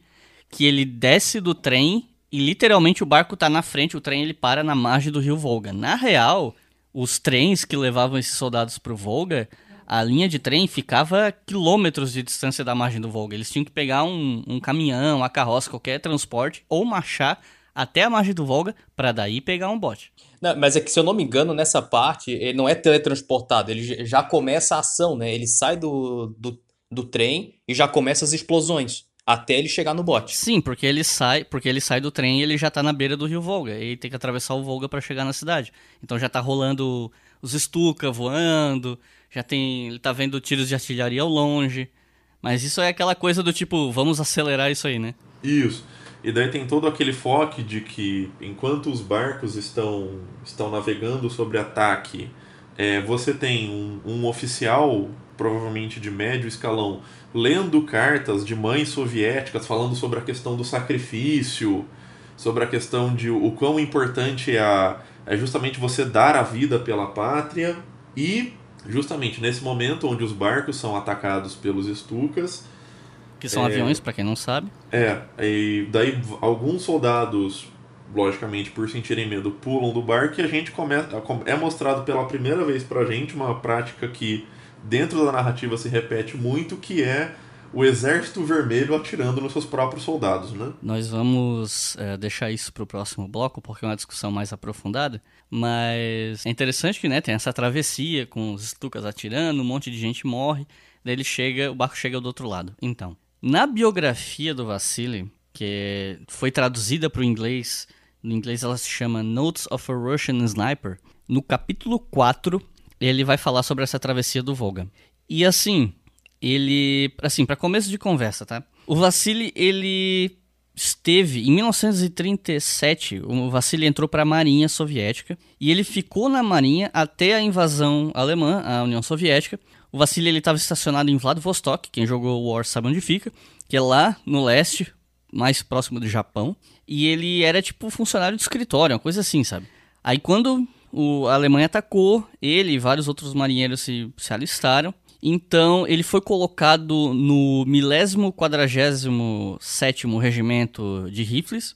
que ele desce do trem e literalmente o barco está na frente, o trem ele para na margem do rio Volga. Na real, os trens que levavam esses soldados para o Volga, a linha de trem ficava quilômetros de distância da margem do Volga. Eles tinham que pegar um, um caminhão, uma carroça, qualquer transporte, ou marchar até a margem do Volga para daí pegar um bote. Não, mas é que, se eu não me engano, nessa parte, ele não é teletransportado, ele já começa a ação, né? Ele sai do, do, do trem e já começa as explosões. Até ele chegar no bote. Sim, porque ele sai, porque ele sai do trem e ele já tá na beira do rio Volga. E ele tem que atravessar o Volga para chegar na cidade. Então já tá rolando os Stuka voando, já tem. Ele tá vendo tiros de artilharia ao longe. Mas isso é aquela coisa do tipo, vamos acelerar isso aí, né? Isso. E daí tem todo aquele foco de que enquanto os barcos estão, estão navegando sobre ataque, é, você tem um, um oficial, provavelmente de médio escalão, lendo cartas de mães soviéticas falando sobre a questão do sacrifício, sobre a questão de o quão importante é, a, é justamente você dar a vida pela pátria e justamente nesse momento onde os barcos são atacados pelos estucas que são é, aviões, para quem não sabe. É, e daí alguns soldados, logicamente, por sentirem medo, pulam do barco e a gente começa. É mostrado pela primeira vez pra gente uma prática que dentro da narrativa se repete muito, que é o exército vermelho atirando nos seus próprios soldados, né? Nós vamos é, deixar isso para o próximo bloco, porque é uma discussão mais aprofundada, mas é interessante que né, tem essa travessia com os estucas atirando, um monte de gente morre, daí ele chega, o barco chega do outro lado. Então, na biografia do Vassili, que foi traduzida para o inglês, no inglês ela se chama Notes of a Russian Sniper, no capítulo 4 ele vai falar sobre essa travessia do Volga. E assim, ele, assim, para começo de conversa, tá? O Vassili, ele esteve em 1937, o Vassili entrou para a Marinha Soviética e ele ficou na Marinha até a invasão alemã à União Soviética, o Vassili ele estava estacionado em Vladivostok, quem jogou War sabe onde fica, que é lá no leste, mais próximo do Japão. E ele era tipo funcionário de escritório, uma coisa assim, sabe? Aí quando o, a Alemanha atacou, ele e vários outros marinheiros se, se alistaram. Então ele foi colocado no milésimo quadragésimo sétimo regimento de rifles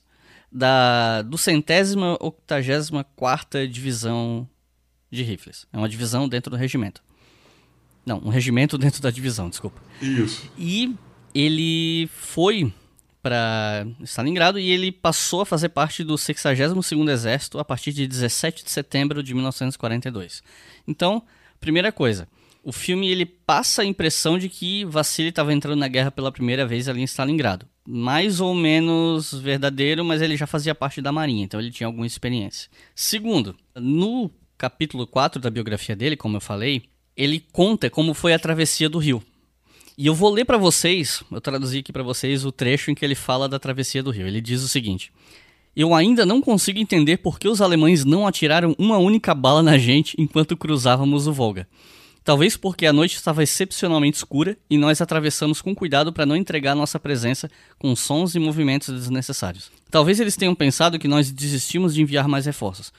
da do centésima octagésima quarta divisão de rifles. É uma divisão dentro do regimento. Não, um regimento dentro da divisão, desculpa. Isso. E ele foi para Stalingrado e ele passou a fazer parte do 62º Exército a partir de 17 de setembro de 1942. Então, primeira coisa, o filme ele passa a impressão de que Vassili estava entrando na guerra pela primeira vez ali em Stalingrado. Mais ou menos verdadeiro, mas ele já fazia parte da marinha, então ele tinha alguma experiência. Segundo, no capítulo 4 da biografia dele, como eu falei, ele conta como foi a travessia do rio. E eu vou ler para vocês, eu traduzi aqui para vocês o trecho em que ele fala da travessia do rio. Ele diz o seguinte: Eu ainda não consigo entender por que os alemães não atiraram uma única bala na gente enquanto cruzávamos o Volga. Talvez porque a noite estava excepcionalmente escura e nós atravessamos com cuidado para não entregar nossa presença com sons e movimentos desnecessários. Talvez eles tenham pensado que nós desistimos de enviar mais reforços.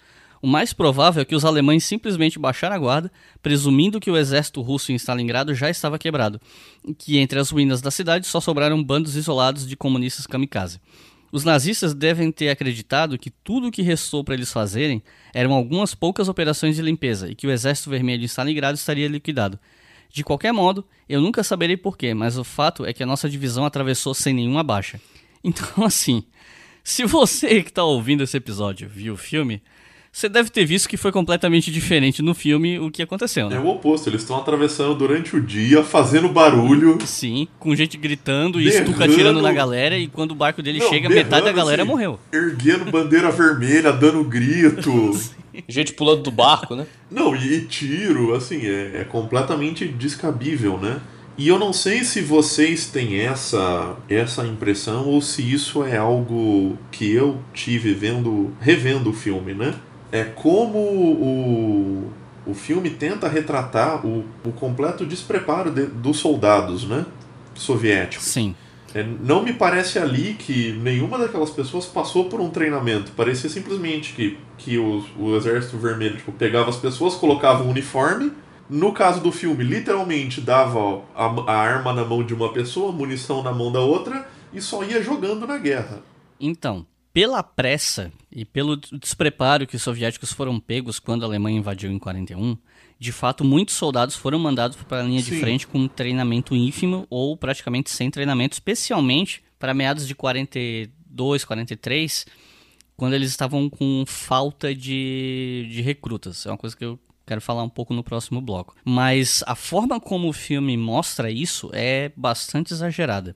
O mais provável é que os alemães simplesmente baixaram a guarda, presumindo que o exército russo em Stalingrado já estava quebrado, e que entre as ruínas da cidade só sobraram bandos isolados de comunistas kamikaze. Os nazistas devem ter acreditado que tudo o que restou para eles fazerem eram algumas poucas operações de limpeza e que o Exército Vermelho de Stalingrado estaria liquidado. De qualquer modo, eu nunca saberei porquê, mas o fato é que a nossa divisão atravessou sem nenhuma baixa. Então, <laughs> assim, se você que está ouvindo esse episódio viu o filme, você deve ter visto que foi completamente diferente no filme o que aconteceu, né? É o oposto, eles estão atravessando durante o dia, fazendo barulho. Sim, com gente gritando e estuca atirando na galera, e quando o barco dele Não, chega, metade da galera assim, morreu. Erguendo bandeira vermelha, dando grito. <laughs> gente pulando do barco, né? Não, e, e tiro, assim, é, é completamente descabível, né? E eu não sei se vocês têm essa essa impressão ou se isso é algo que eu tive vendo revendo o filme, né? É como o, o filme tenta retratar o, o completo despreparo de, dos soldados né, soviéticos. Sim. É, não me parece ali que nenhuma daquelas pessoas passou por um treinamento. Parecia simplesmente que, que o, o Exército Vermelho tipo, pegava as pessoas, colocava um uniforme. No caso do filme, literalmente dava a, a arma na mão de uma pessoa, munição na mão da outra e só ia jogando na guerra. Então, pela pressa e pelo despreparo que os soviéticos foram pegos quando a Alemanha invadiu em 41, de fato muitos soldados foram mandados para a linha Sim. de frente com um treinamento ínfimo ou praticamente sem treinamento, especialmente para meados de 42, 43, quando eles estavam com falta de, de recrutas. É uma coisa que eu quero falar um pouco no próximo bloco. Mas a forma como o filme mostra isso é bastante exagerada.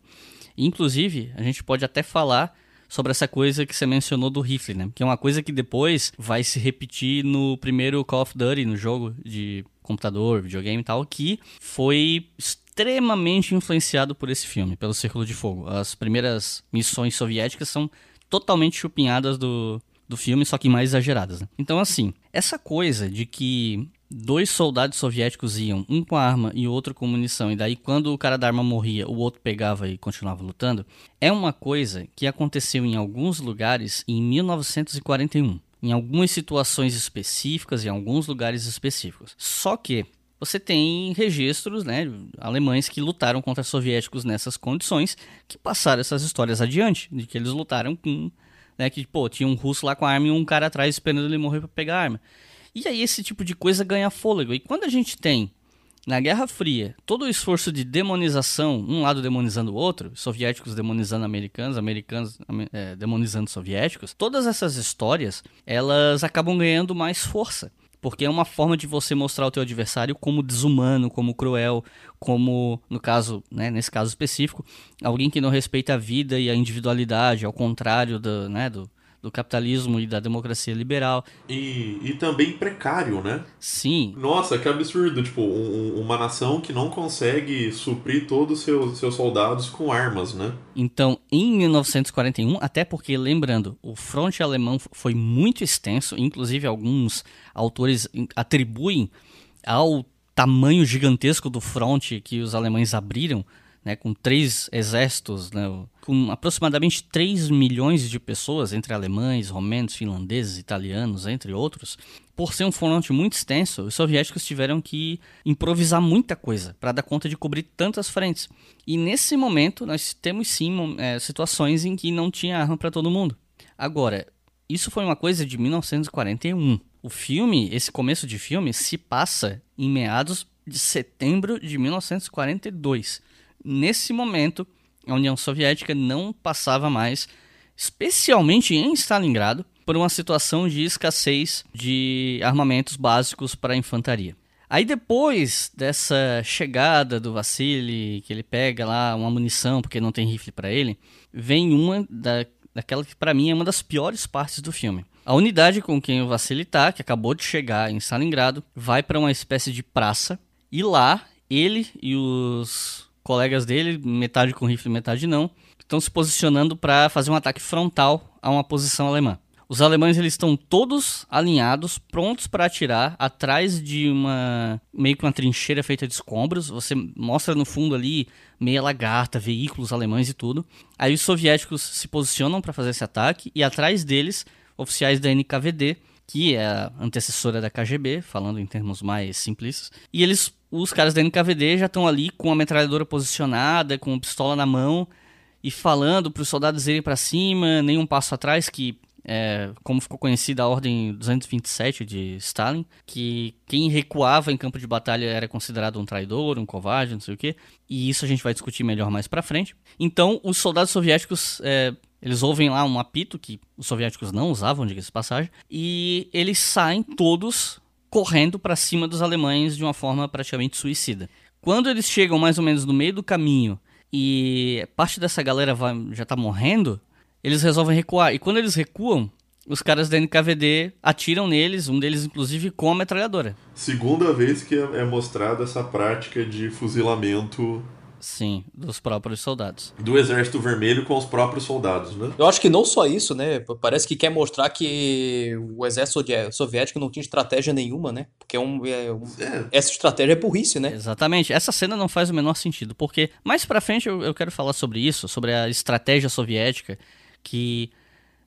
Inclusive, a gente pode até falar sobre essa coisa que você mencionou do rifle, né? Que é uma coisa que depois vai se repetir no primeiro Call of Duty, no jogo de computador, videogame e tal, que foi extremamente influenciado por esse filme, pelo Círculo de Fogo. As primeiras missões soviéticas são totalmente chupinhadas do, do filme, só que mais exageradas. Né? Então, assim, essa coisa de que dois soldados soviéticos iam, um com arma e outro com munição, e daí quando o cara da arma morria, o outro pegava e continuava lutando, é uma coisa que aconteceu em alguns lugares em 1941. Em algumas situações específicas, em alguns lugares específicos. Só que você tem registros né, alemães que lutaram contra soviéticos nessas condições, que passaram essas histórias adiante, de que eles lutaram com. Né, que, pô, tinha um russo lá com a arma e um cara atrás esperando ele morrer para pegar a arma. E aí esse tipo de coisa ganha fôlego. E quando a gente tem na Guerra Fria todo o esforço de demonização, um lado demonizando o outro, soviéticos demonizando americanos, americanos é, demonizando soviéticos, todas essas histórias elas acabam ganhando mais força. Porque é uma forma de você mostrar o teu adversário como desumano, como cruel, como, no caso, né, nesse caso específico, alguém que não respeita a vida e a individualidade, ao contrário do, né, do, do capitalismo e da democracia liberal. E, e também precário, né? Sim. Nossa, que absurdo. Tipo, um, uma nação que não consegue suprir todos os seus, seus soldados com armas, né? Então, em 1941, até porque, lembrando, o fronte alemão foi muito extenso, inclusive alguns autores atribuem ao tamanho gigantesco do fronte que os alemães abriram né, com três exércitos, né, com aproximadamente 3 milhões de pessoas, entre alemães, romenos, finlandeses, italianos, entre outros, por ser um fronte muito extenso, os soviéticos tiveram que improvisar muita coisa para dar conta de cobrir tantas frentes. E nesse momento, nós temos sim é, situações em que não tinha arma para todo mundo. Agora, isso foi uma coisa de 1941. O filme, esse começo de filme, se passa em meados de setembro de 1942. Nesse momento, a União Soviética não passava mais, especialmente em Stalingrado, por uma situação de escassez de armamentos básicos para a infantaria. Aí depois dessa chegada do Vassili, que ele pega lá uma munição porque não tem rifle para ele, vem uma da, daquela que para mim é uma das piores partes do filme. A unidade com quem o Vassili tá, que acabou de chegar em Stalingrado, vai para uma espécie de praça e lá ele e os colegas dele, metade com rifle, metade não, estão se posicionando para fazer um ataque frontal a uma posição alemã. Os alemães eles estão todos alinhados, prontos para atirar atrás de uma meio que uma trincheira feita de escombros. Você mostra no fundo ali meia lagarta, veículos alemães e tudo. Aí os soviéticos se posicionam para fazer esse ataque e atrás deles oficiais da NKVD, que é a antecessora da KGB, falando em termos mais simples. E eles, os caras da NKVD já estão ali com a metralhadora posicionada, com pistola na mão e falando para os soldados irem para cima, nenhum passo atrás, que é, como ficou conhecida a Ordem 227 de Stalin, que quem recuava em campo de batalha era considerado um traidor, um covarde, não sei o quê. E isso a gente vai discutir melhor mais para frente. Então, os soldados soviéticos, é, eles ouvem lá um apito que os soviéticos não usavam, diga-se passagem, e eles saem todos correndo para cima dos alemães de uma forma praticamente suicida. Quando eles chegam mais ou menos no meio do caminho e parte dessa galera vai, já tá morrendo, eles resolvem recuar. E quando eles recuam, os caras da NKVD atiram neles, um deles inclusive com a metralhadora. Segunda vez que é, é mostrada essa prática de fuzilamento Sim, dos próprios soldados. Do Exército Vermelho com os próprios soldados, né? Eu acho que não só isso, né? Parece que quer mostrar que o exército soviético não tinha estratégia nenhuma, né? Porque é um, é um... É. essa estratégia é burrice, né? Exatamente. Essa cena não faz o menor sentido, porque mais pra frente eu, eu quero falar sobre isso, sobre a estratégia soviética que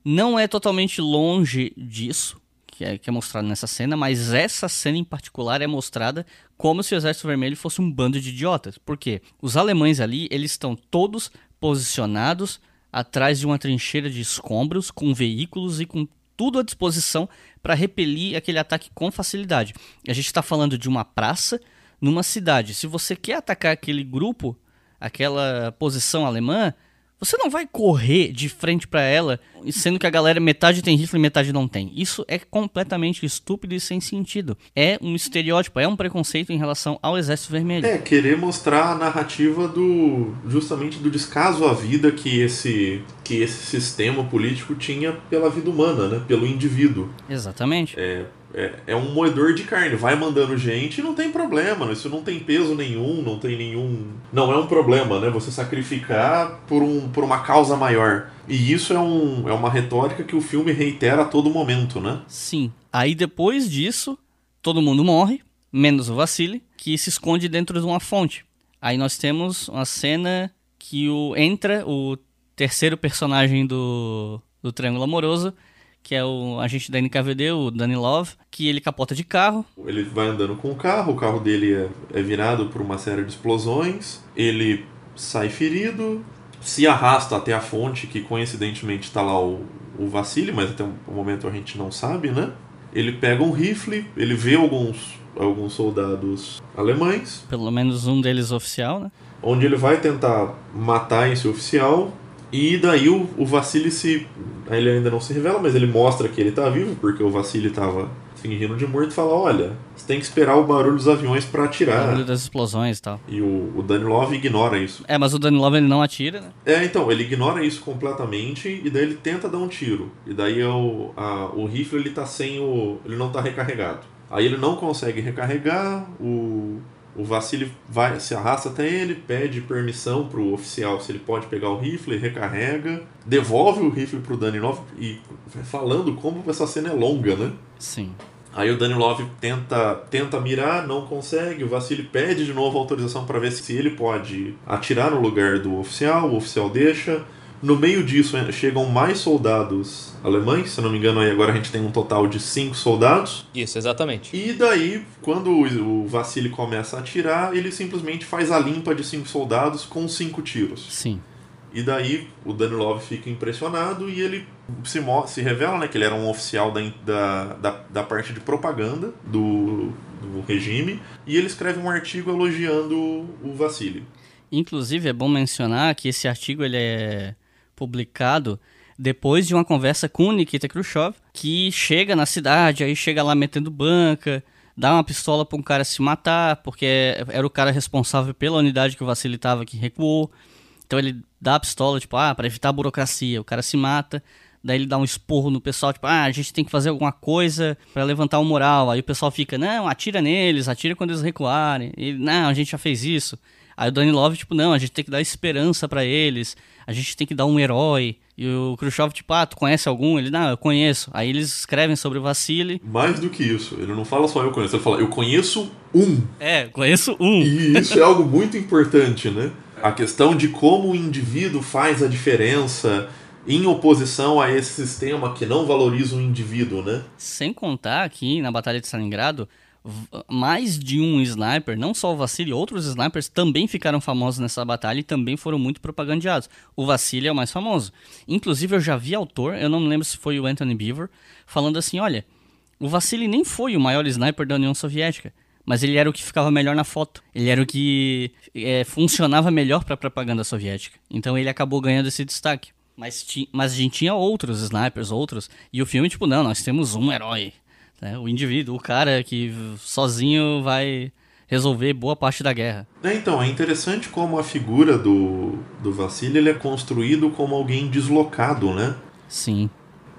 não é totalmente longe disso, que é, que é mostrado nessa cena, mas essa cena em particular é mostrada como se o Exército Vermelho fosse um bando de idiotas. Por quê? Os alemães ali, eles estão todos posicionados atrás de uma trincheira de escombros, com veículos e com tudo à disposição para repelir aquele ataque com facilidade. A gente está falando de uma praça numa cidade. Se você quer atacar aquele grupo, aquela posição alemã, você não vai correr de frente para ela, sendo que a galera metade tem rifle e metade não tem. Isso é completamente estúpido e sem sentido. É um estereótipo, é um preconceito em relação ao Exército Vermelho. É, querer mostrar a narrativa do justamente do descaso à vida que esse que esse sistema político tinha pela vida humana, né? Pelo indivíduo. Exatamente. É, é, é, um moedor de carne, vai mandando gente e não tem problema, isso não tem peso nenhum, não tem nenhum. Não é um problema, né? Você sacrificar por, um, por uma causa maior. E isso é, um, é uma retórica que o filme reitera a todo momento, né? Sim. Aí depois disso, todo mundo morre, menos o Vassili, que se esconde dentro de uma fonte. Aí nós temos uma cena que o entra o terceiro personagem do, do Triângulo Amoroso, que é o agente da NKVD, o Danny Love, que ele capota de carro. Ele vai andando com o carro, o carro dele é, é virado por uma série de explosões, ele sai ferido, se arrasta até a fonte, que coincidentemente está lá o, o Vassili, mas até o momento a gente não sabe, né? Ele pega um rifle, ele vê alguns, alguns soldados alemães. Pelo menos um deles oficial, né? Onde ele vai tentar matar esse oficial, e daí o, o Vassili se. Ele ainda não se revela, mas ele mostra que ele tá vivo, porque o Vassili tava fingindo de morto e fala: Olha, você tem que esperar o barulho dos aviões para atirar. O barulho das explosões e tal. E o, o Danilov ignora isso. É, mas o Danilov ele não atira, né? É, então, ele ignora isso completamente e daí ele tenta dar um tiro. E daí o, a, o rifle ele tá sem o. ele não tá recarregado. Aí ele não consegue recarregar, o, o Vassili vai, se arrasta até ele, pede permissão para o oficial se ele pode pegar o rifle, recarrega, devolve o rifle para o Danilov e falando como essa cena é longa, né? Sim. Aí o Danilov tenta, tenta mirar, não consegue. O Vassili pede de novo autorização para ver se ele pode atirar no lugar do oficial. O oficial deixa. No meio disso chegam mais soldados alemães, se não me engano, aí agora a gente tem um total de cinco soldados. Isso, exatamente. E daí, quando o Vassili começa a atirar, ele simplesmente faz a limpa de cinco soldados com cinco tiros. Sim. E daí o Danilov fica impressionado e ele se, se revela né, que ele era um oficial da, da, da, da parte de propaganda do, do regime. E ele escreve um artigo elogiando o Vassili. Inclusive, é bom mencionar que esse artigo ele é publicado depois de uma conversa com Nikita Khrushchev, que chega na cidade, aí chega lá metendo banca, dá uma pistola para um cara se matar, porque era o cara responsável pela unidade que o Vassili que recuou. Então ele dá a pistola, tipo, ah, para evitar a burocracia. O cara se mata, daí ele dá um esporro no pessoal, tipo, ah, a gente tem que fazer alguma coisa para levantar o moral. Aí o pessoal fica, não, atira neles, atira quando eles recuarem. E, não, a gente já fez isso. Aí o Danilov, tipo, não, a gente tem que dar esperança para eles, a gente tem que dar um herói. E o Khrushchev, tipo, ah, tu conhece algum? Ele, não, eu conheço. Aí eles escrevem sobre o Vassili. Mais do que isso, ele não fala só eu conheço, ele fala, eu conheço um. É, conheço um. E isso é algo muito importante, né? A questão de como o indivíduo faz a diferença em oposição a esse sistema que não valoriza o indivíduo, né? Sem contar aqui na Batalha de Stalingrado, mais de um sniper, não só o Vassili, outros snipers também ficaram famosos nessa batalha e também foram muito propagandeados. O Vassili é o mais famoso. Inclusive, eu já vi autor, eu não me lembro se foi o Anthony Beaver, falando assim: olha, o Vassili nem foi o maior sniper da União Soviética. Mas ele era o que ficava melhor na foto. Ele era o que é, funcionava melhor para a propaganda soviética. Então ele acabou ganhando esse destaque. Mas, mas a gente tinha outros snipers, outros. E o filme, tipo, não, nós temos um herói. Né? O indivíduo, o cara que sozinho vai resolver boa parte da guerra. É, então, é interessante como a figura do, do Vassili ele é construído como alguém deslocado, né? Sim.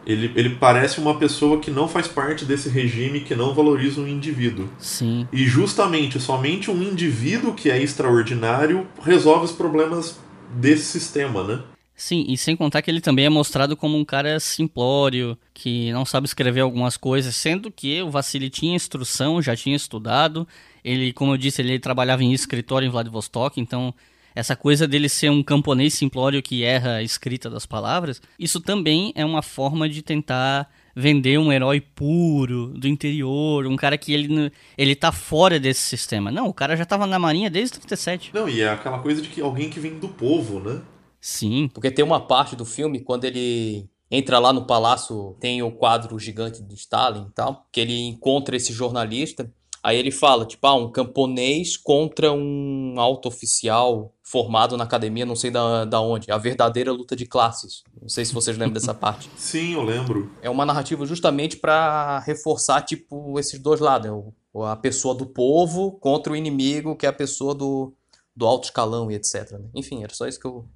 Ele, ele parece uma pessoa que não faz parte desse regime que não valoriza um indivíduo. Sim. E justamente, somente um indivíduo que é extraordinário resolve os problemas desse sistema, né? Sim, e sem contar que ele também é mostrado como um cara simplório, que não sabe escrever algumas coisas, sendo que o Vassili tinha instrução, já tinha estudado. Ele, como eu disse, ele trabalhava em escritório em Vladivostok, então essa coisa dele ser um camponês simplório que erra a escrita das palavras, isso também é uma forma de tentar vender um herói puro do interior, um cara que ele, ele tá fora desse sistema. Não, o cara já tava na marinha desde 37. Não, e é aquela coisa de que alguém que vem do povo, né? Sim. Porque tem uma parte do filme quando ele entra lá no palácio, tem o quadro gigante do Stalin e tal, que ele encontra esse jornalista. Aí ele fala, tipo, ah, um camponês contra um alto oficial formado na academia, não sei da, da onde. A verdadeira luta de classes. Não sei se vocês lembram dessa parte. <laughs> Sim, eu lembro. É uma narrativa justamente para reforçar, tipo, esses dois lados. Né? A pessoa do povo contra o inimigo, que é a pessoa do, do alto escalão e etc. Né? Enfim, era só isso que eu,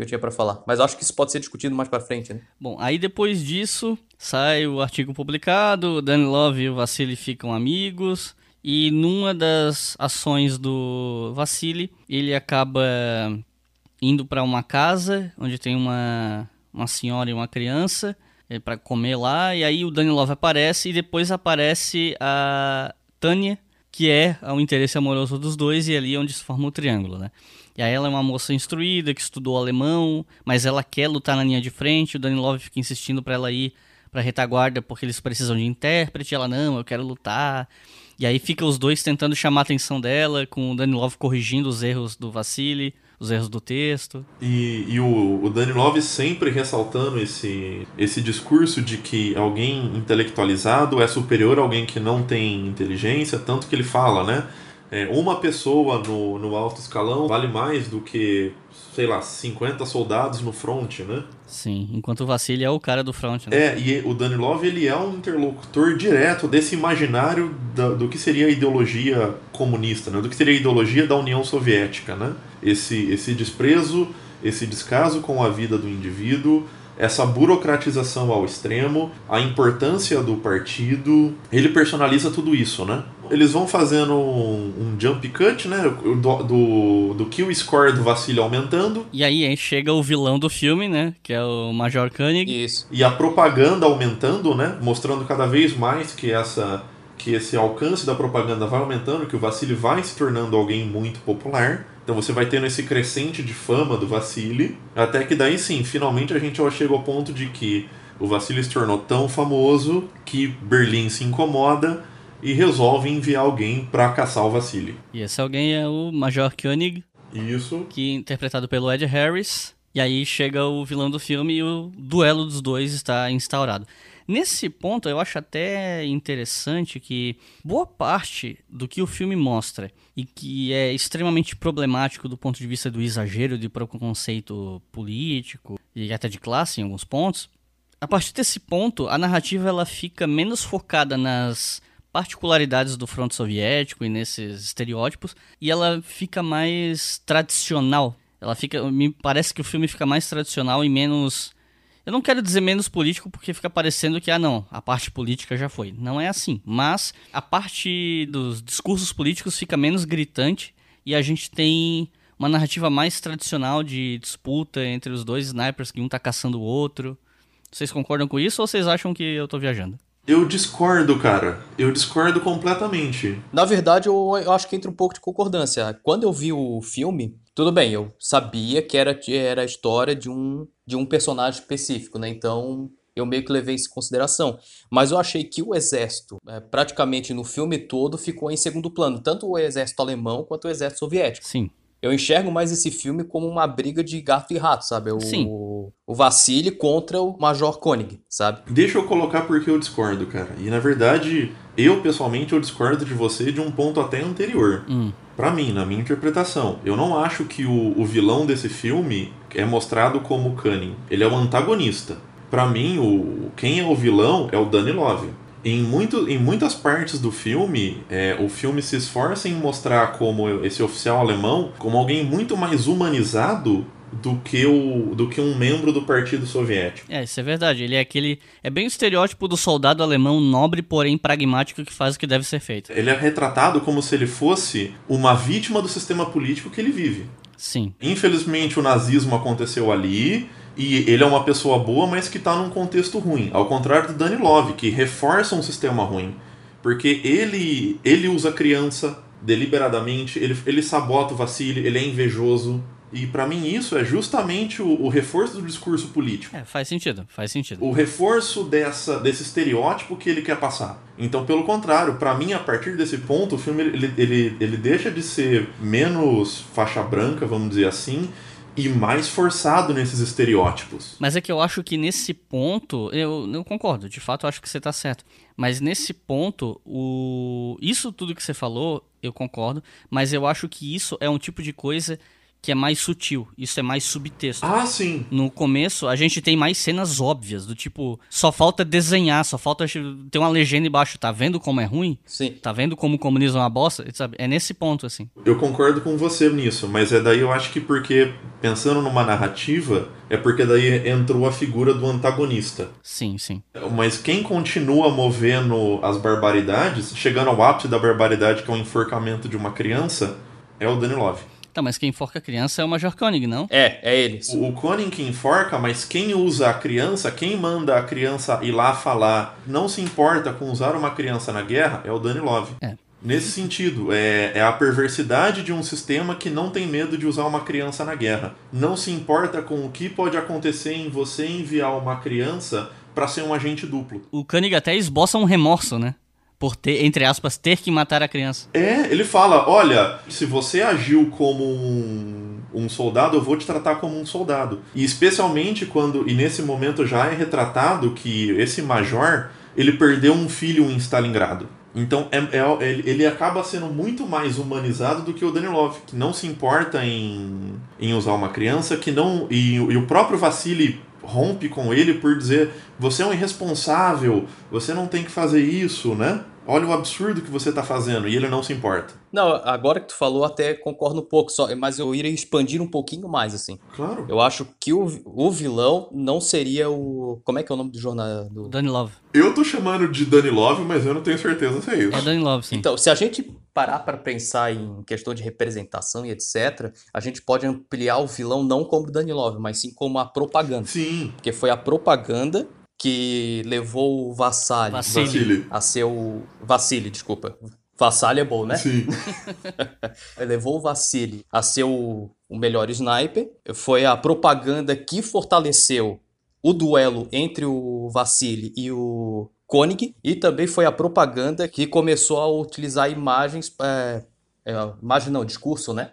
que eu tinha para falar. Mas acho que isso pode ser discutido mais para frente, né? Bom, aí depois disso sai o artigo publicado, Danilov e o Vassili ficam amigos. E numa das ações do Vassili, ele acaba indo para uma casa onde tem uma, uma senhora e uma criança é, para comer lá. E aí o Danilov aparece e depois aparece a Tânia, que é o interesse amoroso dos dois, e ali é onde se forma o triângulo, né? E aí ela é uma moça instruída, que estudou alemão, mas ela quer lutar na linha de frente. O Danilov fica insistindo para ela ir para retaguarda porque eles precisam de intérprete. Ela não, eu quero lutar. E aí fica os dois tentando chamar a atenção dela, com o Danilov corrigindo os erros do Vassili, os erros do texto. E, e o, o Danilov sempre ressaltando esse, esse discurso de que alguém intelectualizado é superior a alguém que não tem inteligência, tanto que ele fala, né? É, uma pessoa no, no alto escalão vale mais do que, sei lá, 50 soldados no front, né? Sim, enquanto o Vassili é o cara do front, né? É, e o Danilov ele é um interlocutor direto desse imaginário da, do que seria a ideologia comunista, né? Do que seria a ideologia da União Soviética, né? Esse, esse desprezo, esse descaso com a vida do indivíduo, essa burocratização ao extremo, a importância do partido, ele personaliza tudo isso, né? Eles vão fazendo um, um jump cut, né? Do, do, do kill score do Vassili aumentando. E aí chega o vilão do filme, né? Que é o Major Koenig. Isso. E a propaganda aumentando, né? Mostrando cada vez mais que essa que esse alcance da propaganda vai aumentando, que o Vassili vai se tornando alguém muito popular. Então você vai tendo esse crescente de fama do Vassili, até que daí sim, finalmente a gente chega ao ponto de que o Vassili se tornou tão famoso que Berlim se incomoda e resolve enviar alguém para caçar o Vassili. E esse alguém é o Major Koenig. Isso. Que é interpretado pelo Ed Harris. E aí chega o vilão do filme e o duelo dos dois está instaurado. Nesse ponto, eu acho até interessante que boa parte do que o filme mostra e que é extremamente problemático do ponto de vista do exagero de preconceito político e até de classe em alguns pontos, a partir desse ponto, a narrativa ela fica menos focada nas particularidades do fronte soviético e nesses estereótipos e ela fica mais tradicional. Ela fica, me parece que o filme fica mais tradicional e menos eu não quero dizer menos político porque fica parecendo que, ah, não, a parte política já foi. Não é assim. Mas a parte dos discursos políticos fica menos gritante e a gente tem uma narrativa mais tradicional de disputa entre os dois snipers que um tá caçando o outro. Vocês concordam com isso ou vocês acham que eu tô viajando? Eu discordo, cara. Eu discordo completamente. Na verdade, eu, eu acho que entra um pouco de concordância. Quando eu vi o filme, tudo bem, eu sabia que era, era a história de um, de um personagem específico, né? Então eu meio que levei isso em consideração. Mas eu achei que o exército, é, praticamente no filme todo, ficou em segundo plano. Tanto o exército alemão quanto o exército soviético. Sim. Eu enxergo mais esse filme como uma briga de gato e rato, sabe? O, Sim. o Vassili contra o Major Koenig, sabe? Deixa eu colocar porque eu discordo, cara. E na verdade, eu pessoalmente eu discordo de você de um ponto até anterior. Hum. Pra mim, na minha interpretação, eu não acho que o, o vilão desse filme é mostrado como Cunning. Ele é o antagonista. Pra mim, o quem é o vilão é o Danny Love. Em, muito, em muitas partes do filme, é, o filme se esforça em mostrar como esse oficial alemão como alguém muito mais humanizado do que, o, do que um membro do Partido Soviético. É, isso é verdade. Ele é aquele. É bem o estereótipo do soldado alemão nobre, porém pragmático, que faz o que deve ser feito. Ele é retratado como se ele fosse uma vítima do sistema político que ele vive. Sim. Infelizmente, o nazismo aconteceu ali e ele é uma pessoa boa, mas que está num contexto ruim. Ao contrário do Danny Love, que reforça um sistema ruim. Porque ele, ele usa criança deliberadamente, ele, ele sabota o Vassili, ele é invejoso. E para mim isso é justamente o, o, reforço do discurso político. É, faz sentido, faz sentido. O reforço dessa, desse estereótipo que ele quer passar. Então, pelo contrário, para mim, a partir desse ponto, o filme ele, ele, ele deixa de ser menos faixa branca, vamos dizer assim, e mais forçado nesses estereótipos. Mas é que eu acho que nesse ponto, eu, eu concordo, de fato eu acho que você está certo. Mas nesse ponto, o isso tudo que você falou, eu concordo, mas eu acho que isso é um tipo de coisa que é mais sutil, isso é mais subtexto. Ah, sim. No começo, a gente tem mais cenas óbvias, do tipo, só falta desenhar, só falta ter uma legenda embaixo, tá vendo como é ruim? Sim. Tá vendo como o comunismo é uma bosta? Sabe? É nesse ponto, assim. Eu concordo com você nisso, mas é daí eu acho que porque, pensando numa narrativa, é porque daí entrou a figura do antagonista. Sim, sim. Mas quem continua movendo as barbaridades, chegando ao ápice da barbaridade, que é o enforcamento de uma criança, é o Danny Love. Tá, mas quem enforca a criança é o Major Koenig, não? É, é ele. O, o Koenig que enforca, mas quem usa a criança, quem manda a criança ir lá falar, não se importa com usar uma criança na guerra, é o Danny Love. É. Nesse sentido, é, é, a perversidade de um sistema que não tem medo de usar uma criança na guerra. Não se importa com o que pode acontecer em você enviar uma criança para ser um agente duplo. O Koenig até esboça um remorso, né? Por ter, entre aspas, ter que matar a criança. É, ele fala: olha, se você agiu como um, um, soldado, eu vou te tratar como um soldado. E especialmente quando, e nesse momento já é retratado que esse major ele perdeu um filho em Stalingrado. Então é, é, ele acaba sendo muito mais humanizado do que o Danilov, que não se importa em, em usar uma criança, que não. E, e o próprio Vassili rompe com ele por dizer: você é um irresponsável, você não tem que fazer isso, né? Olha o absurdo que você está fazendo e ele não se importa. Não, agora que tu falou, até concordo um pouco, só, mas eu iria expandir um pouquinho mais, assim. Claro. Eu acho que o, o vilão não seria o. Como é que é o nome do jornal? Do... Danny Love. Eu tô chamando de Danny Love, mas eu não tenho certeza se é isso. É Danny Love, sim. Então, se a gente parar para pensar em questão de representação e etc., a gente pode ampliar o vilão não como Danny Love, mas sim como a propaganda. Sim. Porque foi a propaganda que levou o Vassali, Vassili. a ser o. Vassili, desculpa. Vassali é bom, né? Sim. <laughs> <laughs> levou o Vassili a ser o, o melhor sniper. Foi a propaganda que fortaleceu o duelo entre o Vassili e o Koenig. E também foi a propaganda que começou a utilizar imagens. É, é, imagem não, discurso, né?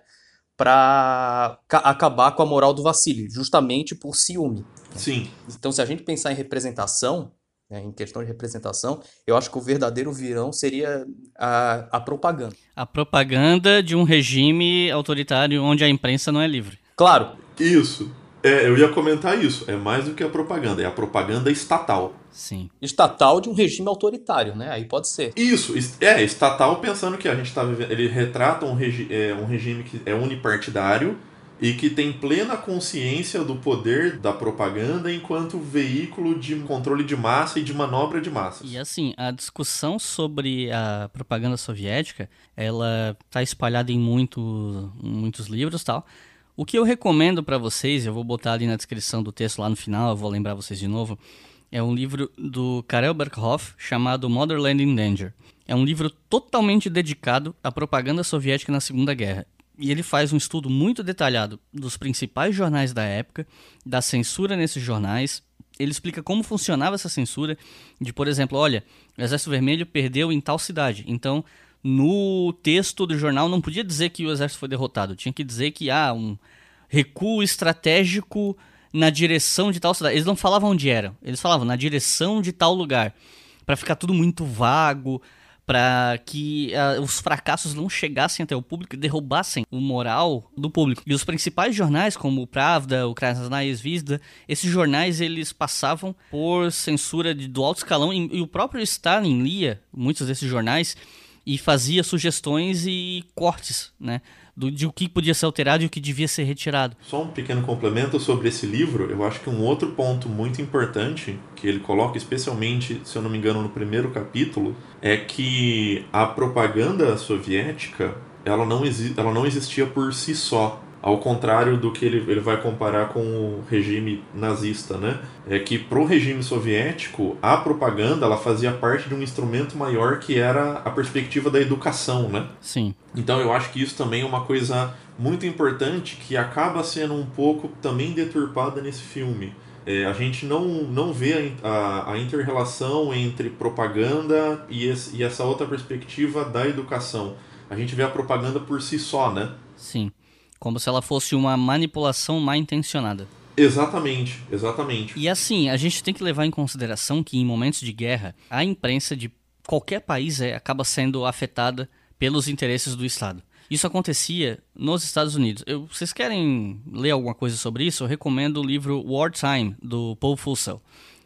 Para acabar com a moral do Vassili, justamente por ciúme. Sim. Então, se a gente pensar em representação, né, em questão de representação, eu acho que o verdadeiro virão seria a, a propaganda. A propaganda de um regime autoritário onde a imprensa não é livre. Claro. Isso. É, eu ia comentar isso. É mais do que a propaganda, é a propaganda estatal. Sim. Estatal de um regime autoritário, né? Aí pode ser. Isso, é, estatal pensando que a gente tá vivendo. Ele retrata um, regi é, um regime que é unipartidário e que tem plena consciência do poder da propaganda enquanto veículo de controle de massa e de manobra de massas. E assim, a discussão sobre a propaganda soviética, ela está espalhada em muito, muitos livros tal. O que eu recomendo para vocês, eu vou botar ali na descrição do texto lá no final, eu vou lembrar vocês de novo, é um livro do Karel Berkhoff chamado Motherland in Danger. É um livro totalmente dedicado à propaganda soviética na Segunda Guerra e ele faz um estudo muito detalhado dos principais jornais da época, da censura nesses jornais. Ele explica como funcionava essa censura, de por exemplo, olha, o Exército Vermelho perdeu em tal cidade, então no texto do jornal não podia dizer que o exército foi derrotado, tinha que dizer que há ah, um recuo estratégico na direção de tal cidade. Eles não falavam onde era, eles falavam na direção de tal lugar, para ficar tudo muito vago, para que uh, os fracassos não chegassem até o público e derrubassem o moral do público. E os principais jornais, como o Pravda, o Krasnaya Zvezda, esses jornais eles passavam por censura de, do alto escalão e, e o próprio Stalin lia muitos desses jornais e fazia sugestões e cortes, né? Do, de o que podia ser alterado e o que devia ser retirado. Só um pequeno complemento sobre esse livro. Eu acho que um outro ponto muito importante que ele coloca, especialmente, se eu não me engano, no primeiro capítulo, é que a propaganda soviética ela não, ela não existia por si só. Ao contrário do que ele, ele vai comparar com o regime nazista, né? É que pro regime soviético, a propaganda ela fazia parte de um instrumento maior que era a perspectiva da educação, né? Sim. Então eu acho que isso também é uma coisa muito importante que acaba sendo um pouco também deturpada nesse filme. É, a gente não, não vê a, a, a inter-relação entre propaganda e, esse, e essa outra perspectiva da educação. A gente vê a propaganda por si só, né? Sim. Como se ela fosse uma manipulação mal intencionada. Exatamente, exatamente. E assim, a gente tem que levar em consideração que em momentos de guerra, a imprensa de qualquer país é, acaba sendo afetada pelos interesses do Estado. Isso acontecia nos Estados Unidos. Eu, vocês querem ler alguma coisa sobre isso? Eu recomendo o livro Wartime, do Paul Fussell.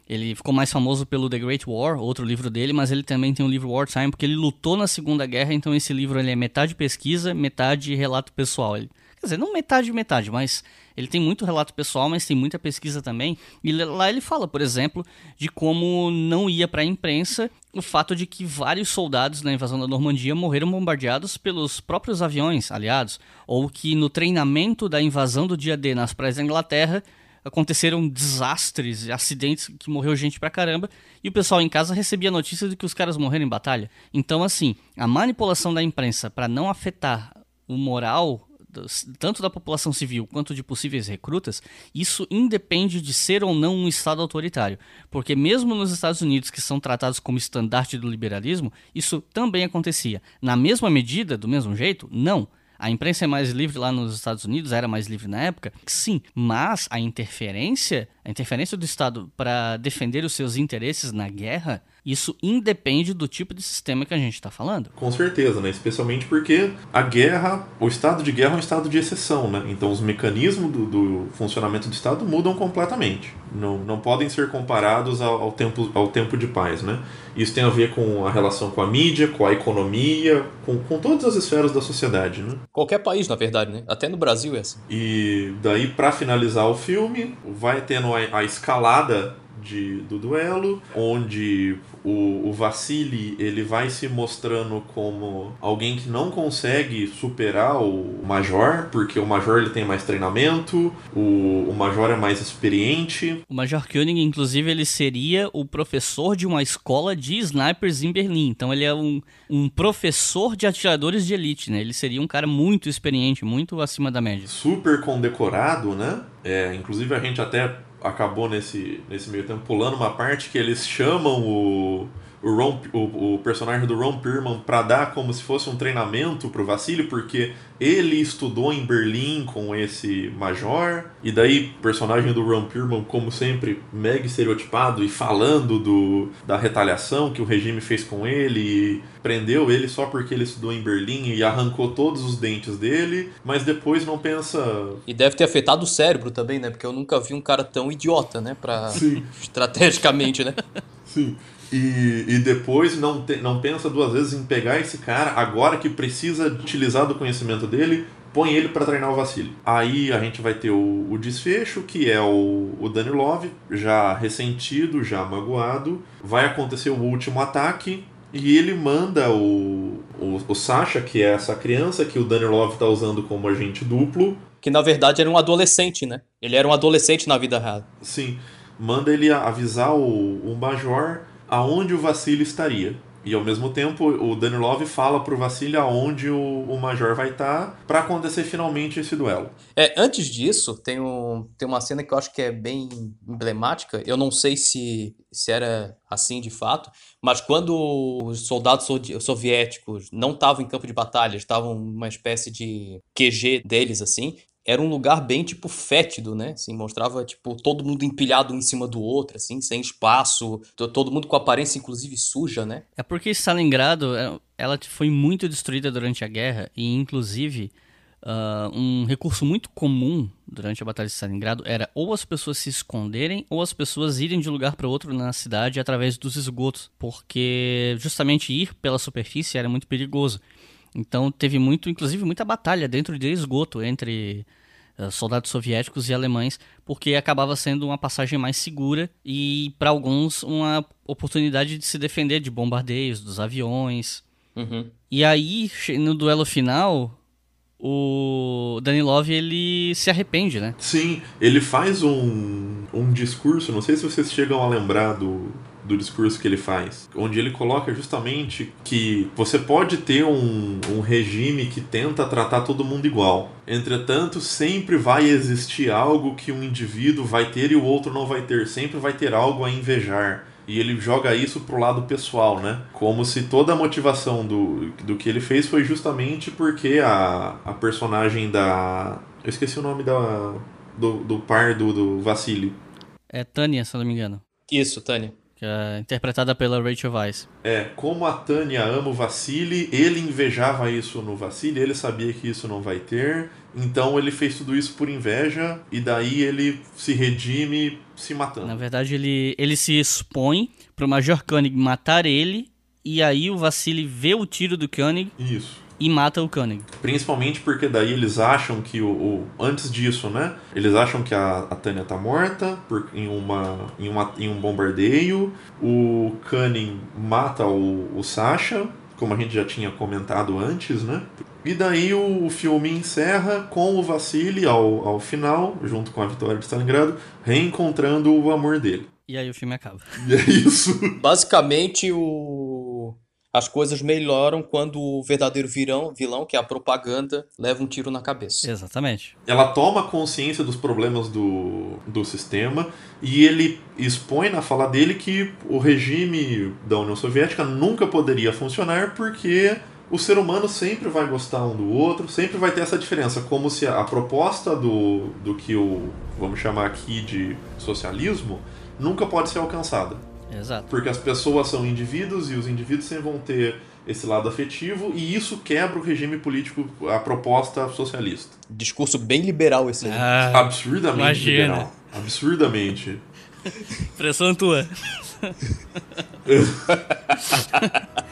Ele ficou mais famoso pelo The Great War, outro livro dele, mas ele também tem um livro Wartime, porque ele lutou na Segunda Guerra, então esse livro ele é metade pesquisa, metade relato pessoal. Ele Quer dizer, não metade metade, mas ele tem muito relato pessoal, mas tem muita pesquisa também. E lá ele fala, por exemplo, de como não ia para a imprensa o fato de que vários soldados na invasão da Normandia morreram bombardeados pelos próprios aviões aliados, ou que no treinamento da invasão do dia D nas praias da Inglaterra aconteceram desastres, acidentes que morreu gente pra caramba, e o pessoal em casa recebia a notícia de que os caras morreram em batalha. Então, assim, a manipulação da imprensa para não afetar o moral tanto da população civil quanto de possíveis recrutas, isso independe de ser ou não um Estado autoritário. Porque mesmo nos Estados Unidos, que são tratados como estandarte do liberalismo, isso também acontecia. Na mesma medida, do mesmo jeito? Não. A imprensa é mais livre lá nos Estados Unidos, era mais livre na época? Sim, mas a interferência, a interferência do Estado para defender os seus interesses na guerra isso independe do tipo de sistema que a gente está falando. Com certeza, né? Especialmente porque a guerra, o estado de guerra é um estado de exceção, né? Então os mecanismos do, do funcionamento do Estado mudam completamente. Não, não podem ser comparados ao, ao, tempo, ao tempo de paz, né? Isso tem a ver com a relação com a mídia, com a economia, com, com todas as esferas da sociedade, né? Qualquer país, na verdade, né? Até no Brasil é assim. E daí, para finalizar o filme, vai tendo a, a escalada de, do duelo, onde o, o Vassili ele vai se mostrando como alguém que não consegue superar o Major, porque o Major ele tem mais treinamento, o, o Major é mais experiente. O Major Koenig, inclusive, ele seria o professor de uma escola de snipers em Berlim. Então ele é um, um professor de atiradores de elite, né? Ele seria um cara muito experiente, muito acima da média. Super condecorado, né? É, inclusive a gente até acabou nesse, nesse meio tempo pulando uma parte que eles chamam o, o, Ron, o, o personagem do Ron Perlman para dar como se fosse um treinamento pro Vassili, porque ele estudou em Berlim com esse major, e daí o personagem do Ron Perlman, como sempre, mega estereotipado e falando do, da retaliação que o regime fez com ele, e prendeu ele só porque ele estudou em Berlim e arrancou todos os dentes dele, mas depois não pensa. E deve ter afetado o cérebro também, né? Porque eu nunca vi um cara tão idiota, né? Pra... Sim. <laughs> Estrategicamente, né? Sim. E, e depois não, te, não pensa duas vezes em pegar esse cara, agora que precisa utilizar do conhecimento dele, põe ele para treinar o Vassili. Aí a gente vai ter o, o desfecho, que é o, o Danilov, já ressentido, já magoado. Vai acontecer o último ataque, e ele manda o, o, o Sasha, que é essa criança que o Danilov está usando como agente duplo. Que na verdade era um adolescente, né? Ele era um adolescente na vida real. Sim. Manda ele avisar o, o Major aonde o Vassili estaria. E ao mesmo tempo, o Danilov fala pro Vassili aonde o, o Major vai estar tá para acontecer finalmente esse duelo. É, antes disso, tem, um, tem uma cena que eu acho que é bem emblemática. Eu não sei se, se era assim de fato, mas quando os soldados soviéticos não estavam em campo de batalha, estavam uma espécie de QG deles, assim, era um lugar bem, tipo, fétido, né? Assim, mostrava, tipo, todo mundo empilhado um em cima do outro, assim, sem espaço, todo mundo com aparência, inclusive, suja, né? É porque Stalingrado, é, ela foi muito destruída durante a guerra e, inclusive, Uh, um recurso muito comum durante a Batalha de Stalingrado era ou as pessoas se esconderem ou as pessoas irem de lugar para outro na cidade através dos esgotos, porque justamente ir pela superfície era muito perigoso. Então teve muito, inclusive muita batalha dentro de esgoto entre uh, soldados soviéticos e alemães, porque acabava sendo uma passagem mais segura e para alguns uma oportunidade de se defender de bombardeios dos aviões. Uhum. E aí no duelo final o Danilov ele se arrepende, né? Sim, ele faz um, um discurso, não sei se vocês chegam a lembrar do, do discurso que ele faz, onde ele coloca justamente que você pode ter um, um regime que tenta tratar todo mundo igual. Entretanto, sempre vai existir algo que um indivíduo vai ter e o outro não vai ter. Sempre vai ter algo a invejar. E ele joga isso pro lado pessoal, né? Como se toda a motivação do, do que ele fez foi justamente porque a, a personagem da. Eu esqueci o nome da, do, do par do, do Vassili. É Tânia, se eu não me engano. Isso, Tânia é interpretada pela Rachel Weisz. É, como a Tânia ama o Vassili, ele invejava isso no Vassili, ele sabia que isso não vai ter, então ele fez tudo isso por inveja, e daí ele se redime se matando. Na verdade, ele, ele se expõe pro Major Koenig matar ele, e aí o Vassili vê o tiro do Koenig. Isso e mata o Koenig. Principalmente porque daí eles acham que o, o antes disso, né? Eles acham que a, a Tânia tá morta por, em, uma, em, uma, em um bombardeio. O Koenig mata o, o Sasha, como a gente já tinha comentado antes, né? E daí o, o filme encerra com o Vassili ao, ao final, junto com a vitória de Stalingrado, reencontrando o amor dele. E aí o filme acaba. E é isso. Basicamente, o as coisas melhoram quando o verdadeiro virão, vilão, que é a propaganda, leva um tiro na cabeça. Exatamente. Ela toma consciência dos problemas do, do sistema e ele expõe na fala dele que o regime da União Soviética nunca poderia funcionar porque o ser humano sempre vai gostar um do outro, sempre vai ter essa diferença, como se a proposta do, do que o vamos chamar aqui de socialismo nunca pode ser alcançada. Exato. Porque as pessoas são indivíduos e os indivíduos sempre vão ter esse lado afetivo e isso quebra o regime político, a proposta socialista. Discurso bem liberal esse aí. Ah, Absurdamente imagina. liberal. Absurdamente. Pressão tua. <laughs>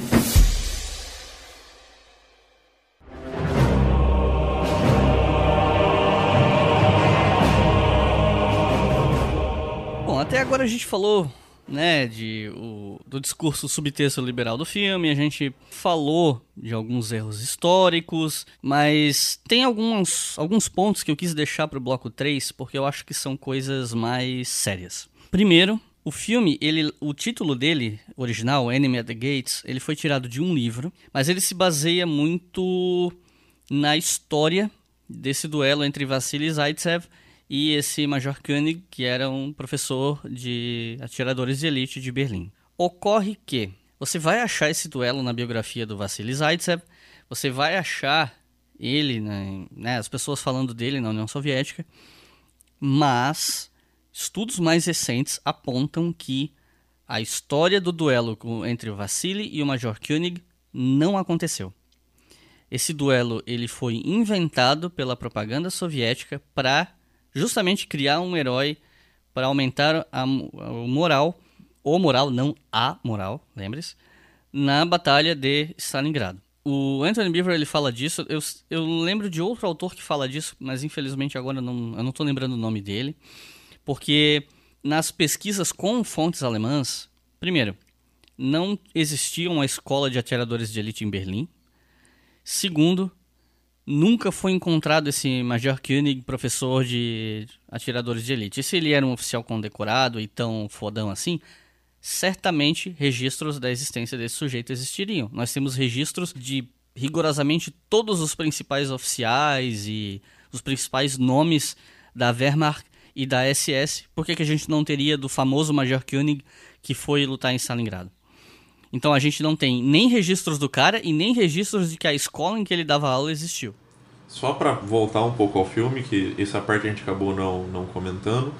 Agora a gente falou, né, de, o, do discurso subtexto liberal do filme, a gente falou de alguns erros históricos, mas tem alguns, alguns pontos que eu quis deixar para o bloco 3, porque eu acho que são coisas mais sérias. Primeiro, o filme, ele, o título dele, original, Enemy at the Gates, ele foi tirado de um livro, mas ele se baseia muito na história desse duelo entre Vassili Zaitsev e esse Major Koenig, que era um professor de atiradores de elite de Berlim. Ocorre que você vai achar esse duelo na biografia do Vassili Zaitsev, você vai achar ele, né, né, as pessoas falando dele na União Soviética, mas estudos mais recentes apontam que a história do duelo entre o Vassili e o Major Koenig não aconteceu. Esse duelo ele foi inventado pela propaganda soviética para justamente criar um herói para aumentar a, a moral, ou moral, não a moral, lembre-se, na batalha de Stalingrado. O Anthony Beaver ele fala disso. Eu, eu lembro de outro autor que fala disso, mas infelizmente agora não, eu não estou lembrando o nome dele. Porque nas pesquisas com fontes alemãs, primeiro, não existia uma escola de atiradores de elite em Berlim. Segundo, nunca foi encontrado esse Major Koenig, professor de atiradores de elite. E se ele era um oficial condecorado e tão fodão assim, certamente registros da existência desse sujeito existiriam. Nós temos registros de rigorosamente todos os principais oficiais e os principais nomes da Wehrmacht e da SS. Por que, que a gente não teria do famoso Major Koenig que foi lutar em Stalingrado? Então a gente não tem nem registros do cara e nem registros de que a escola em que ele dava aula existiu. Só para voltar um pouco ao filme, que essa parte a gente acabou não, não comentando,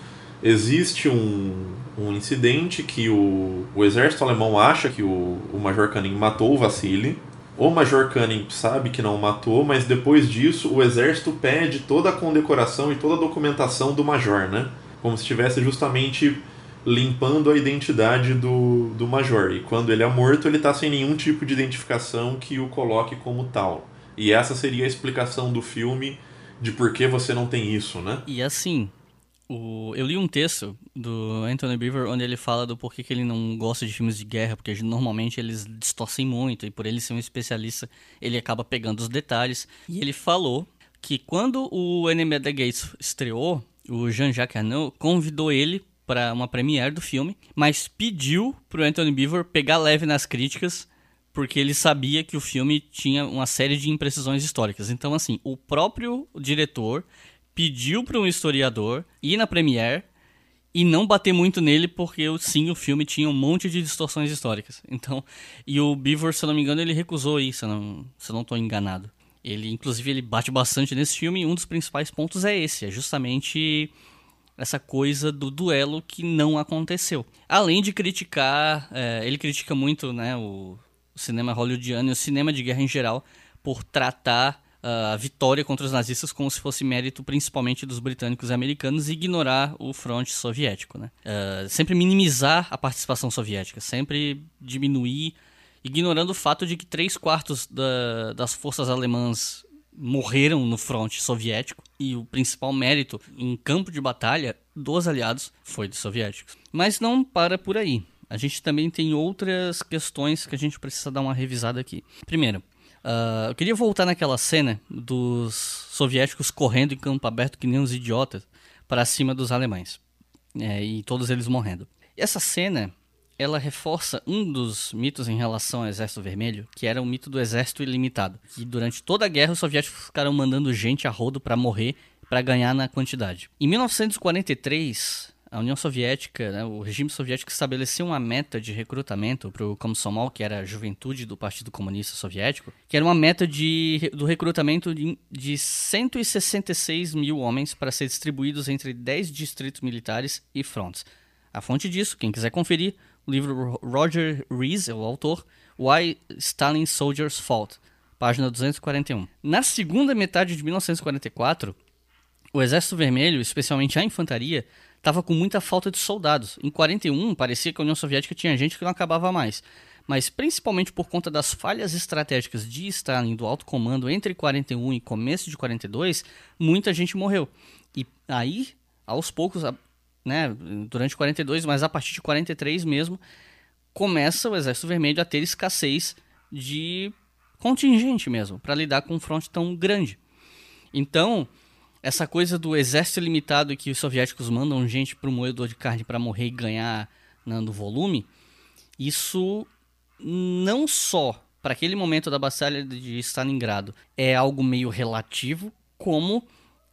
existe um, um incidente que o, o exército alemão acha que o, o Major Kanin matou o Vassili. O Major Kanin sabe que não matou, mas depois disso o exército pede toda a condecoração e toda a documentação do Major, né? Como se estivesse justamente limpando a identidade do, do Major. E quando ele é morto, ele está sem nenhum tipo de identificação que o coloque como tal. E essa seria a explicação do filme de por que você não tem isso, né? E assim, o, eu li um texto do Anthony Beaver onde ele fala do porquê que ele não gosta de filmes de guerra, porque normalmente eles distorcem muito e por ele ser um especialista, ele acaba pegando os detalhes. E ele falou que quando o Enemy at the Gates estreou, o Jean-Jacques Arnaud convidou ele para uma premiere do filme, mas pediu pro Anthony Beaver pegar leve nas críticas, porque ele sabia que o filme tinha uma série de imprecisões históricas. Então, assim, o próprio diretor pediu para um historiador ir na Premiere e não bater muito nele, porque sim, o filme tinha um monte de distorções históricas. Então, e o Beaver, se eu não me engano, ele recusou isso, se eu não, se eu não estou enganado. Ele, inclusive, ele bate bastante nesse filme e um dos principais pontos é esse, é justamente essa coisa do duelo que não aconteceu. Além de criticar, é, ele critica muito né, o, o cinema hollywoodiano e o cinema de guerra em geral por tratar a vitória contra os nazistas como se fosse mérito principalmente dos britânicos e americanos e ignorar o fronte soviético. Né? Uh, sempre minimizar a participação soviética, sempre diminuir, ignorando o fato de que três quartos da, das forças alemãs morreram no fronte soviético e o principal mérito em campo de batalha dos aliados foi dos soviéticos. Mas não para por aí. A gente também tem outras questões que a gente precisa dar uma revisada aqui. Primeiro, Uh, eu queria voltar naquela cena dos soviéticos correndo em campo aberto que nem uns idiotas para cima dos alemães. É, e todos eles morrendo. Essa cena, ela reforça um dos mitos em relação ao Exército Vermelho, que era o mito do Exército Ilimitado. Que durante toda a guerra os soviéticos ficaram mandando gente a rodo para morrer, para ganhar na quantidade. Em 1943, a União Soviética, né, o regime soviético estabeleceu uma meta de recrutamento para o Komsomol, que era a juventude do Partido Comunista Soviético, que era uma meta de, do recrutamento de, de 166 mil homens para ser distribuídos entre 10 distritos militares e frontes. A fonte disso, quem quiser conferir, o livro Roger Rees, é o autor, Why Stalin Soldiers Fought, página 241. Na segunda metade de 1944, o Exército Vermelho, especialmente a infantaria, estava com muita falta de soldados. Em 41, parecia que a União Soviética tinha gente que não acabava mais. Mas principalmente por conta das falhas estratégicas de Stalin do alto comando entre 41 e começo de 42, muita gente morreu. E aí, aos poucos, né, durante 42, mas a partir de 43 mesmo, começa o Exército Vermelho a ter escassez de contingente mesmo, para lidar com um fronte tão grande. Então, essa coisa do exército limitado que os soviéticos mandam gente para o moedor de carne para morrer e ganhar né, no volume, isso não só para aquele momento da batalha de Stalingrado é algo meio relativo, como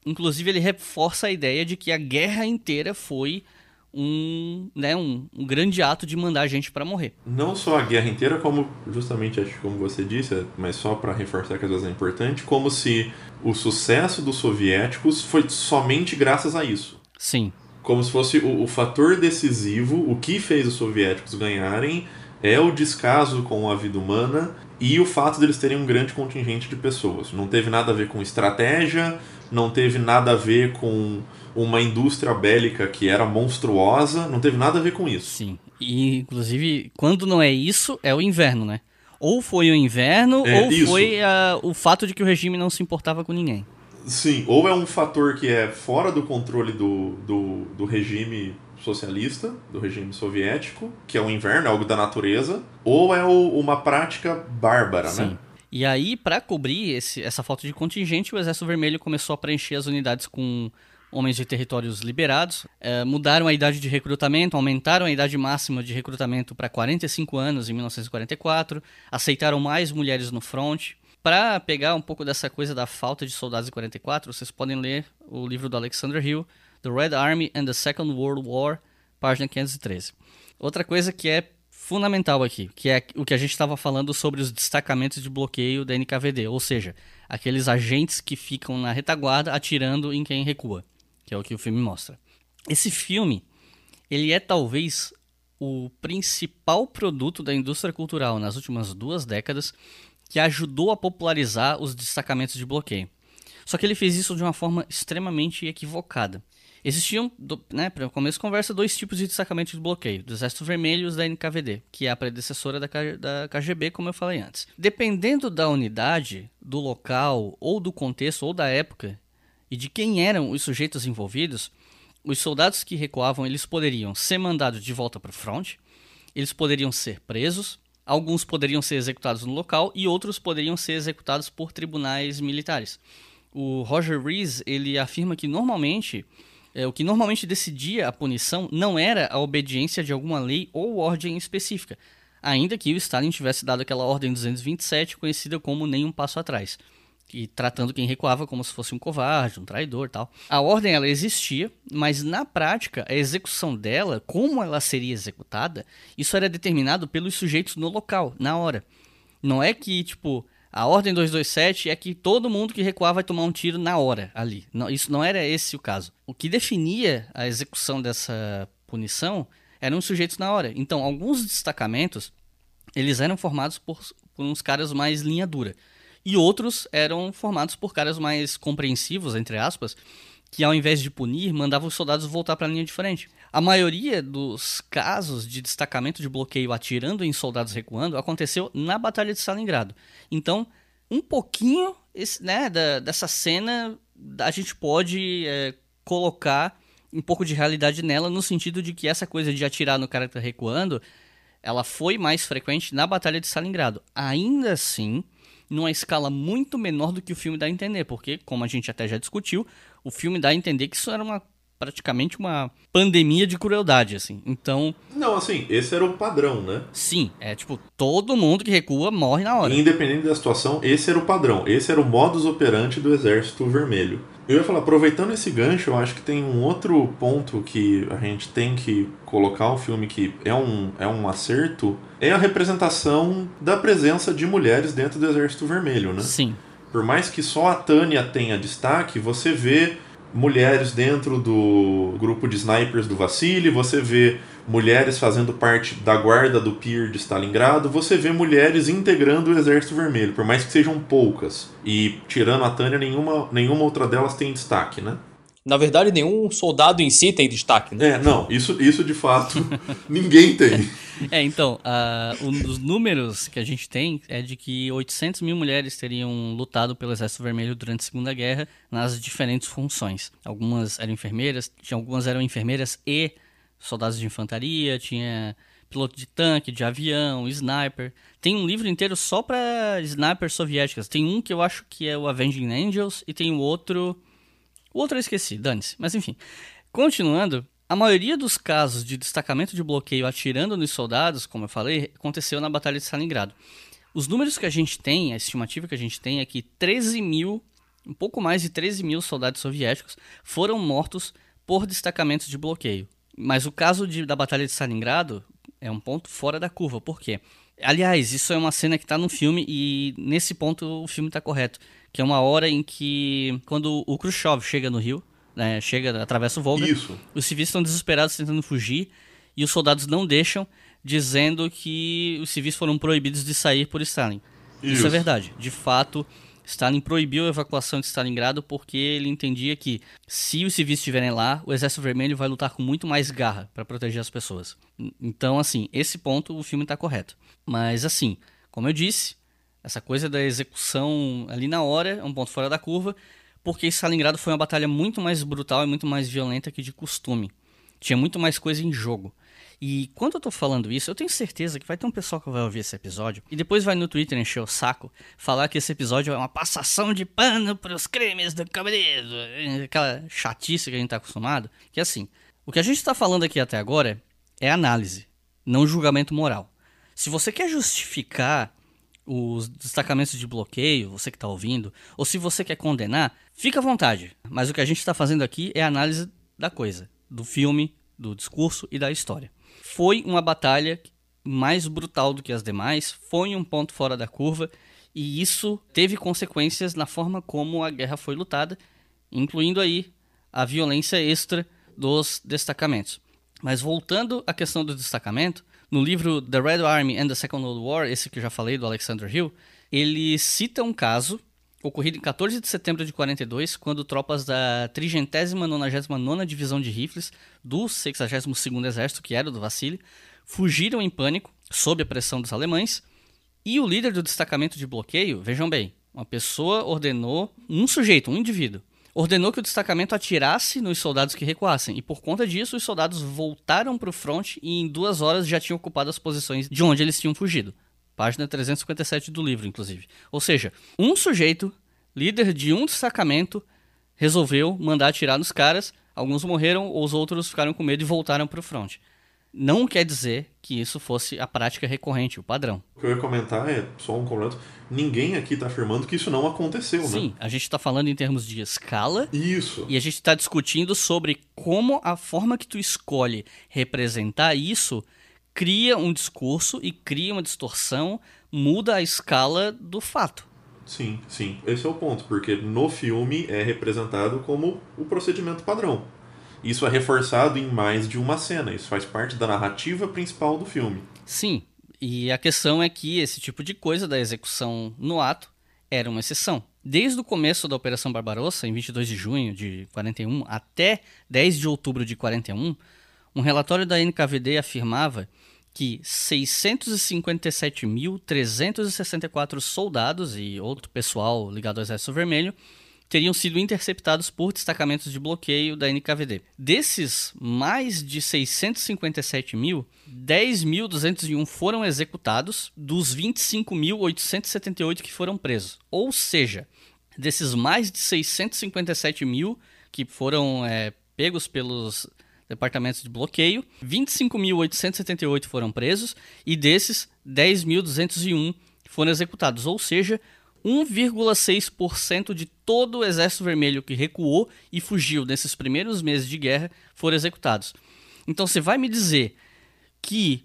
inclusive ele reforça a ideia de que a guerra inteira foi um, né, um, um grande ato de mandar a gente para morrer. Não só a guerra inteira, como justamente acho como você disse, mas só para reforçar que às vezes é importante, como se o sucesso dos soviéticos foi somente graças a isso. Sim. Como se fosse o, o fator decisivo, o que fez os soviéticos ganharem é o descaso com a vida humana e o fato deles terem um grande contingente de pessoas. Não teve nada a ver com estratégia, não teve nada a ver com uma indústria bélica que era monstruosa, não teve nada a ver com isso. Sim. E, inclusive, quando não é isso, é o inverno, né? Ou foi o inverno, é, ou isso. foi uh, o fato de que o regime não se importava com ninguém. Sim, ou é um fator que é fora do controle do, do, do regime socialista, do regime soviético, que é o inverno, é algo da natureza, ou é o, uma prática bárbara, Sim. né? E aí, para cobrir esse, essa falta de contingente, o Exército Vermelho começou a preencher as unidades com homens de territórios liberados, é, mudaram a idade de recrutamento, aumentaram a idade máxima de recrutamento para 45 anos em 1944, aceitaram mais mulheres no front. Para pegar um pouco dessa coisa da falta de soldados em 44, vocês podem ler o livro do Alexander Hill, The Red Army and the Second World War, página 513. Outra coisa que é fundamental aqui, que é o que a gente estava falando sobre os destacamentos de bloqueio da NKVD, ou seja, aqueles agentes que ficam na retaguarda atirando em quem recua que é o que o filme mostra. Esse filme, ele é talvez o principal produto da indústria cultural nas últimas duas décadas que ajudou a popularizar os destacamentos de bloqueio. Só que ele fez isso de uma forma extremamente equivocada. Existiam, né, para começo de conversa, dois tipos de destacamento de bloqueio: do Exército Vermelho e os da NKVD, que é a predecessora da, da KGB, como eu falei antes. Dependendo da unidade, do local, ou do contexto, ou da época e de quem eram os sujeitos envolvidos, os soldados que recuavam eles poderiam ser mandados de volta para o front, eles poderiam ser presos, alguns poderiam ser executados no local e outros poderiam ser executados por tribunais militares. O Roger Rees ele afirma que normalmente é, o que normalmente decidia a punição não era a obediência de alguma lei ou ordem específica, ainda que o Stalin tivesse dado aquela ordem 227 conhecida como nem um passo atrás e tratando quem recuava como se fosse um covarde, um traidor, tal. A ordem ela existia, mas na prática a execução dela, como ela seria executada, isso era determinado pelos sujeitos no local, na hora. Não é que tipo a ordem 227 é que todo mundo que recuar vai tomar um tiro na hora ali. Não, isso não era esse o caso. O que definia a execução dessa punição eram os sujeitos na hora. Então, alguns destacamentos eles eram formados por, por uns caras mais linha dura e outros eram formados por caras mais compreensivos, entre aspas, que ao invés de punir, mandavam os soldados voltar para a linha de frente. A maioria dos casos de destacamento de bloqueio atirando em soldados recuando aconteceu na Batalha de Stalingrado. Então, um pouquinho esse, né, da, dessa cena a gente pode é, colocar um pouco de realidade nela, no sentido de que essa coisa de atirar no cara que está recuando, ela foi mais frequente na Batalha de Stalingrado. Ainda assim, numa escala muito menor do que o filme dá a entender, porque, como a gente até já discutiu, o filme dá a entender que isso era uma praticamente uma pandemia de crueldade, assim. Então. Não, assim, esse era o padrão, né? Sim, é tipo, todo mundo que recua morre na hora. Independente da situação, esse era o padrão. Esse era o modus operandi do Exército Vermelho. Eu ia falar, aproveitando esse gancho, eu acho que tem um outro ponto que a gente tem que colocar o filme que é um, é um acerto, é a representação da presença de mulheres dentro do Exército Vermelho, né? Sim. Por mais que só a Tânia tenha destaque, você vê mulheres dentro do grupo de snipers do Vassili, você vê mulheres fazendo parte da guarda do Pier de Stalingrado, você vê mulheres integrando o Exército Vermelho, por mais que sejam poucas. E tirando a Tânia, nenhuma, nenhuma outra delas tem destaque, né? Na verdade, nenhum soldado em si tem destaque, né? É, não, isso, isso de fato <laughs> ninguém tem. <laughs> É, então, uh, um dos números que a gente tem é de que 800 mil mulheres teriam lutado pelo Exército Vermelho durante a Segunda Guerra nas diferentes funções. Algumas eram enfermeiras, algumas eram enfermeiras e soldados de infantaria, tinha piloto de tanque, de avião, sniper. Tem um livro inteiro só para snipers soviéticas. Tem um que eu acho que é o Avenging Angels e tem o outro o outro eu esqueci, dane-se. Mas enfim. Continuando, a maioria dos casos de destacamento de bloqueio atirando nos soldados, como eu falei, aconteceu na Batalha de Stalingrado. Os números que a gente tem, a estimativa que a gente tem é que 13 mil, um pouco mais de 13 mil soldados soviéticos foram mortos por destacamentos de bloqueio. Mas o caso de, da Batalha de Stalingrado é um ponto fora da curva. Por quê? Aliás, isso é uma cena que está no filme e nesse ponto o filme está correto. Que é uma hora em que, quando o Khrushchev chega no Rio, né, chega, atravessa o Volga, Isso. os civis estão desesperados tentando fugir e os soldados não deixam, dizendo que os civis foram proibidos de sair por Stalin. Isso, Isso. é verdade. De fato, Stalin proibiu a evacuação de Stalingrado porque ele entendia que se os civis estiverem lá, o Exército Vermelho vai lutar com muito mais garra para proteger as pessoas. Então, assim, esse ponto o filme está correto. Mas, assim, como eu disse, essa coisa da execução ali na hora é um ponto fora da curva, porque Stalingrado foi uma batalha muito mais brutal e muito mais violenta que de costume. Tinha muito mais coisa em jogo. E quando eu tô falando isso, eu tenho certeza que vai ter um pessoal que vai ouvir esse episódio e depois vai no Twitter encher o saco, falar que esse episódio é uma passação de pano pros crimes do cavaleiro. Aquela chatice que a gente tá acostumado. Que assim, o que a gente tá falando aqui até agora é análise, não julgamento moral. Se você quer justificar os destacamentos de bloqueio, você que está ouvindo, ou se você quer condenar, fica à vontade. Mas o que a gente está fazendo aqui é análise da coisa, do filme, do discurso e da história. Foi uma batalha mais brutal do que as demais, foi um ponto fora da curva, e isso teve consequências na forma como a guerra foi lutada, incluindo aí a violência extra dos destacamentos. Mas voltando à questão do destacamento, no livro The Red Army and the Second World War, esse que eu já falei do Alexander Hill, ele cita um caso ocorrido em 14 de setembro de 42, quando tropas da 30ª-99ª Divisão de Rifles do 62º Exército, que era do Vassili, fugiram em pânico sob a pressão dos alemães, e o líder do destacamento de bloqueio, vejam bem, uma pessoa ordenou, um sujeito, um indivíduo, ordenou que o destacamento atirasse nos soldados que recuassem, e por conta disso os soldados voltaram para o fronte e em duas horas já tinham ocupado as posições de onde eles tinham fugido. Página 357 do livro, inclusive. Ou seja, um sujeito, líder de um destacamento, resolveu mandar atirar nos caras, alguns morreram, os outros ficaram com medo e voltaram para o fronte. Não quer dizer que isso fosse a prática recorrente, o padrão. O que eu ia comentar é, só um complemento, ninguém aqui está afirmando que isso não aconteceu, Sim, né? a gente está falando em termos de escala Isso. e a gente está discutindo sobre como a forma que tu escolhe representar isso cria um discurso e cria uma distorção, muda a escala do fato. Sim, sim. Esse é o ponto, porque no filme é representado como o procedimento padrão. Isso é reforçado em mais de uma cena, isso faz parte da narrativa principal do filme. Sim, e a questão é que esse tipo de coisa da execução no ato era uma exceção. Desde o começo da Operação Barbarossa, em 22 de junho de 41, até 10 de outubro de 41, um relatório da NKVD afirmava que 657.364 soldados e outro pessoal ligado ao Exército Vermelho teriam sido interceptados por destacamentos de bloqueio da NKVD. Desses mais de 657 mil, 10.201 foram executados, dos 25.878 que foram presos. Ou seja, desses mais de 657 mil que foram é, pegos pelos departamentos de bloqueio, 25.878 foram presos e desses 10.201 foram executados. Ou seja, 1,6% de todo o Exército Vermelho que recuou e fugiu nesses primeiros meses de guerra foram executados. Então você vai me dizer que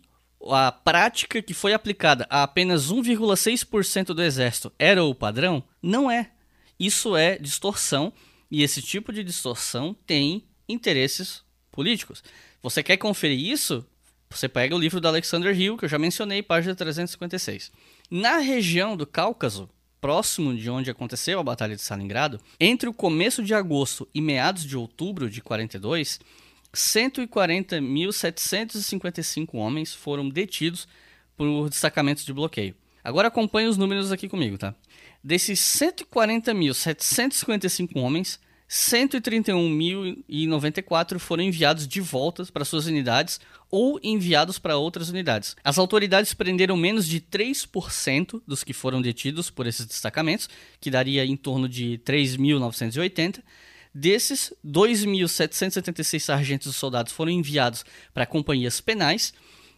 a prática que foi aplicada a apenas 1,6% do Exército era o padrão? Não é. Isso é distorção e esse tipo de distorção tem interesses políticos. Você quer conferir isso? Você pega o livro do Alexander Hill, que eu já mencionei, página 356. Na região do Cáucaso, próximo de onde aconteceu a Batalha de Stalingrado, entre o começo de agosto e meados de outubro de 42, 140.755 homens foram detidos por destacamentos de bloqueio. Agora acompanhe os números aqui comigo, tá? Desses 140.755 homens, 131.094 foram enviados de volta para suas unidades ou enviados para outras unidades. As autoridades prenderam menos de 3% dos que foram detidos por esses destacamentos, que daria em torno de 3.980. Desses, 2.776 sargentos e soldados foram enviados para companhias penais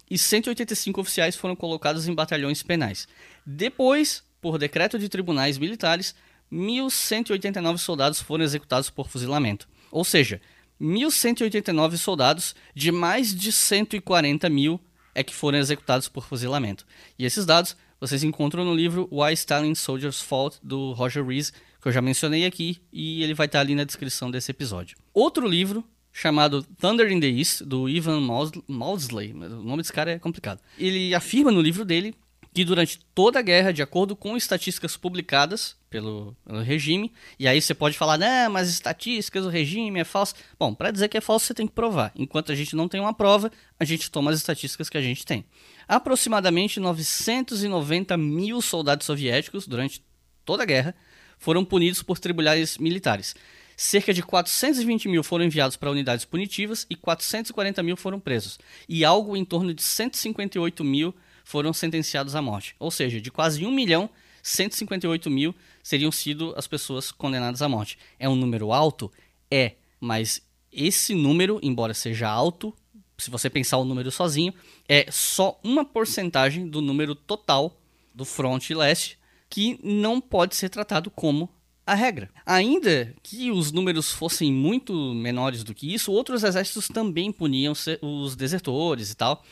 e 185 oficiais foram colocados em batalhões penais. Depois, por decreto de tribunais militares, 1.189 soldados foram executados por fuzilamento. Ou seja, 1.189 soldados de mais de 140 mil é que foram executados por fuzilamento. E esses dados vocês encontram no livro Why Stalin Soldiers Fought, do Roger Rees, que eu já mencionei aqui, e ele vai estar ali na descrição desse episódio. Outro livro, chamado Thunder in the East, do Ivan Maudsley, o nome desse cara é complicado. Ele afirma no livro dele que durante toda a guerra, de acordo com estatísticas publicadas pelo, pelo regime, e aí você pode falar, né, mas estatísticas, o regime é falso. Bom, para dizer que é falso, você tem que provar. Enquanto a gente não tem uma prova, a gente toma as estatísticas que a gente tem. Aproximadamente 990 mil soldados soviéticos, durante toda a guerra, foram punidos por tribunais militares. Cerca de 420 mil foram enviados para unidades punitivas e 440 mil foram presos. E algo em torno de 158 mil foram sentenciados à morte. Ou seja, de quase 1 milhão, 158 mil seriam sido as pessoas condenadas à morte. É um número alto? É, mas esse número, embora seja alto, se você pensar o número sozinho, é só uma porcentagem do número total do fronte leste que não pode ser tratado como a regra. Ainda que os números fossem muito menores do que isso, outros exércitos também puniam os desertores e tal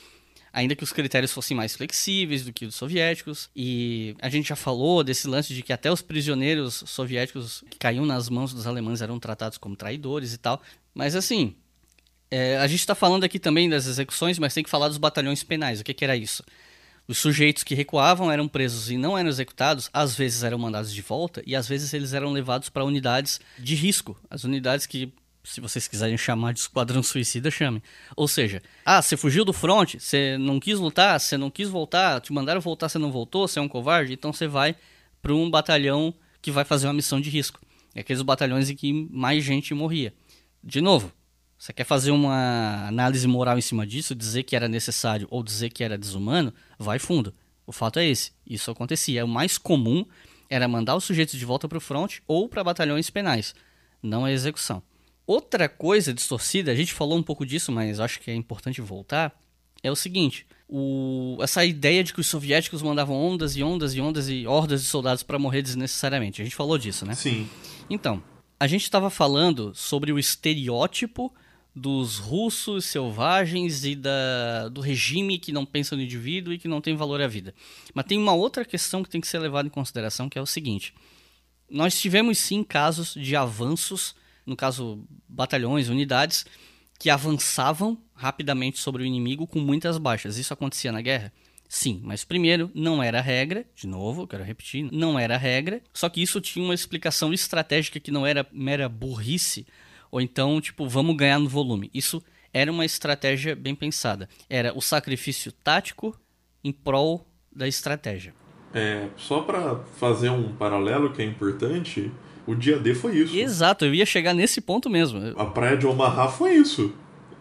ainda que os critérios fossem mais flexíveis do que os soviéticos. E a gente já falou desse lance de que até os prisioneiros soviéticos que caíam nas mãos dos alemães eram tratados como traidores e tal. Mas assim, é, a gente está falando aqui também das execuções, mas tem que falar dos batalhões penais. O que, que era isso? Os sujeitos que recuavam eram presos e não eram executados, às vezes eram mandados de volta e às vezes eles eram levados para unidades de risco, as unidades que se vocês quiserem chamar de esquadrão suicida, chame. Ou seja, ah, você fugiu do front, você não quis lutar, você não quis voltar, te mandaram voltar, você não voltou, você é um covarde, então você vai para um batalhão que vai fazer uma missão de risco. É aqueles batalhões em que mais gente morria. De novo, você quer fazer uma análise moral em cima disso, dizer que era necessário ou dizer que era desumano, vai fundo. O fato é esse, isso acontecia. O mais comum era mandar os sujeitos de volta para o front ou para batalhões penais, não a execução. Outra coisa distorcida, a gente falou um pouco disso, mas acho que é importante voltar, é o seguinte: o, essa ideia de que os soviéticos mandavam ondas e ondas e ondas e hordas de soldados para morrer desnecessariamente. A gente falou disso, né? Sim. Então, a gente estava falando sobre o estereótipo dos russos selvagens e da, do regime que não pensa no indivíduo e que não tem valor à vida. Mas tem uma outra questão que tem que ser levada em consideração, que é o seguinte: nós tivemos sim casos de avanços no caso, batalhões, unidades, que avançavam rapidamente sobre o inimigo com muitas baixas. Isso acontecia na guerra? Sim, mas primeiro, não era regra, de novo, quero repetir, não era regra, só que isso tinha uma explicação estratégica que não era mera burrice, ou então, tipo, vamos ganhar no volume. Isso era uma estratégia bem pensada. Era o sacrifício tático em prol da estratégia. É, só para fazer um paralelo que é importante, o dia D foi isso. Exato, eu ia chegar nesse ponto mesmo. A praia de Omaha foi isso.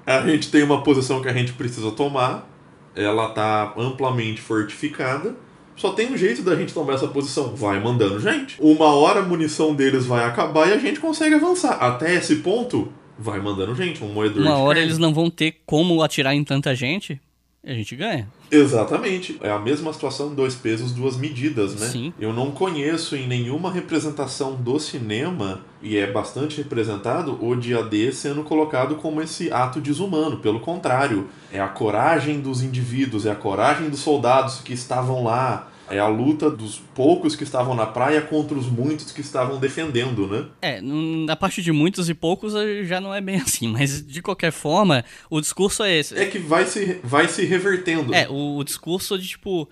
A gente tem uma posição que a gente precisa tomar, ela tá amplamente fortificada. Só tem um jeito da gente tomar essa posição, vai mandando gente. Uma hora a munição deles vai acabar e a gente consegue avançar. Até esse ponto, vai mandando gente, um moedor Uma hora carne. eles não vão ter como atirar em tanta gente, a gente ganha. Exatamente. É a mesma situação, dois pesos, duas medidas, né? Sim. Eu não conheço em nenhuma representação do cinema, e é bastante representado, o dia D sendo colocado como esse ato desumano. Pelo contrário, é a coragem dos indivíduos, é a coragem dos soldados que estavam lá, é a luta dos poucos que estavam na praia contra os muitos que estavam defendendo, né? É, na parte de muitos e poucos eh, já não é bem <laughs> assim, mas de qualquer forma, o discurso é esse. É que vai se, vai se revertendo. É, o, o discurso de tipo,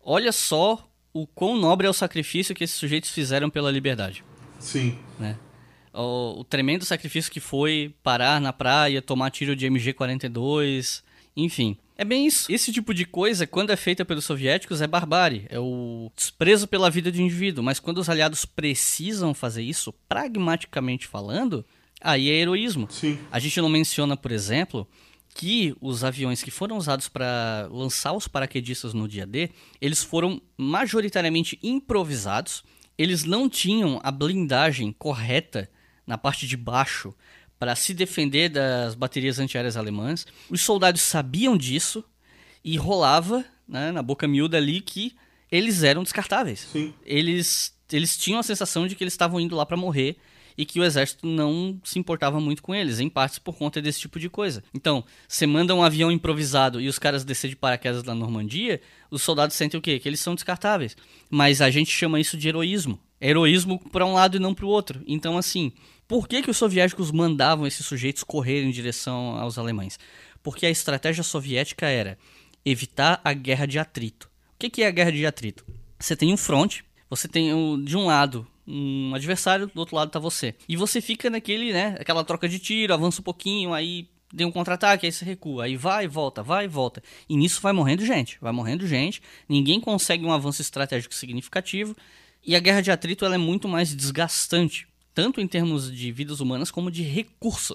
olha só o quão nobre é o sacrifício que esses sujeitos fizeram pela liberdade. Sim. Né? O, o, tremendo sacrifício que foi parar na praia, tomar tiro de MG-42, enfim. É bem isso. Esse tipo de coisa, quando é feita pelos soviéticos, é barbárie. É o desprezo pela vida do indivíduo. Mas quando os aliados precisam fazer isso, pragmaticamente falando, aí é heroísmo. Sim. A gente não menciona, por exemplo, que os aviões que foram usados para lançar os paraquedistas no dia D, eles foram majoritariamente improvisados. Eles não tinham a blindagem correta na parte de baixo para se defender das baterias antiaéreas alemãs. Os soldados sabiam disso e rolava né, na boca miúda ali que eles eram descartáveis. Sim. Eles, eles tinham a sensação de que eles estavam indo lá para morrer e que o exército não se importava muito com eles, em partes por conta desse tipo de coisa. Então, você manda um avião improvisado e os caras descem de paraquedas na Normandia, os soldados sentem o quê? Que eles são descartáveis. Mas a gente chama isso de heroísmo. Heroísmo para um lado e não para o outro. Então, assim, por que, que os soviéticos mandavam esses sujeitos correrem em direção aos alemães? Porque a estratégia soviética era evitar a guerra de atrito. O que, que é a guerra de atrito? Você tem um fronte, você tem de um lado um adversário, do outro lado tá você. E você fica naquele, né, aquela troca de tiro, avança um pouquinho, aí tem um contra-ataque, aí você recua, aí vai e volta, vai e volta. E nisso vai morrendo gente, vai morrendo gente, ninguém consegue um avanço estratégico significativo, e a guerra de atrito ela é muito mais desgastante, tanto em termos de vidas humanas como de recurso.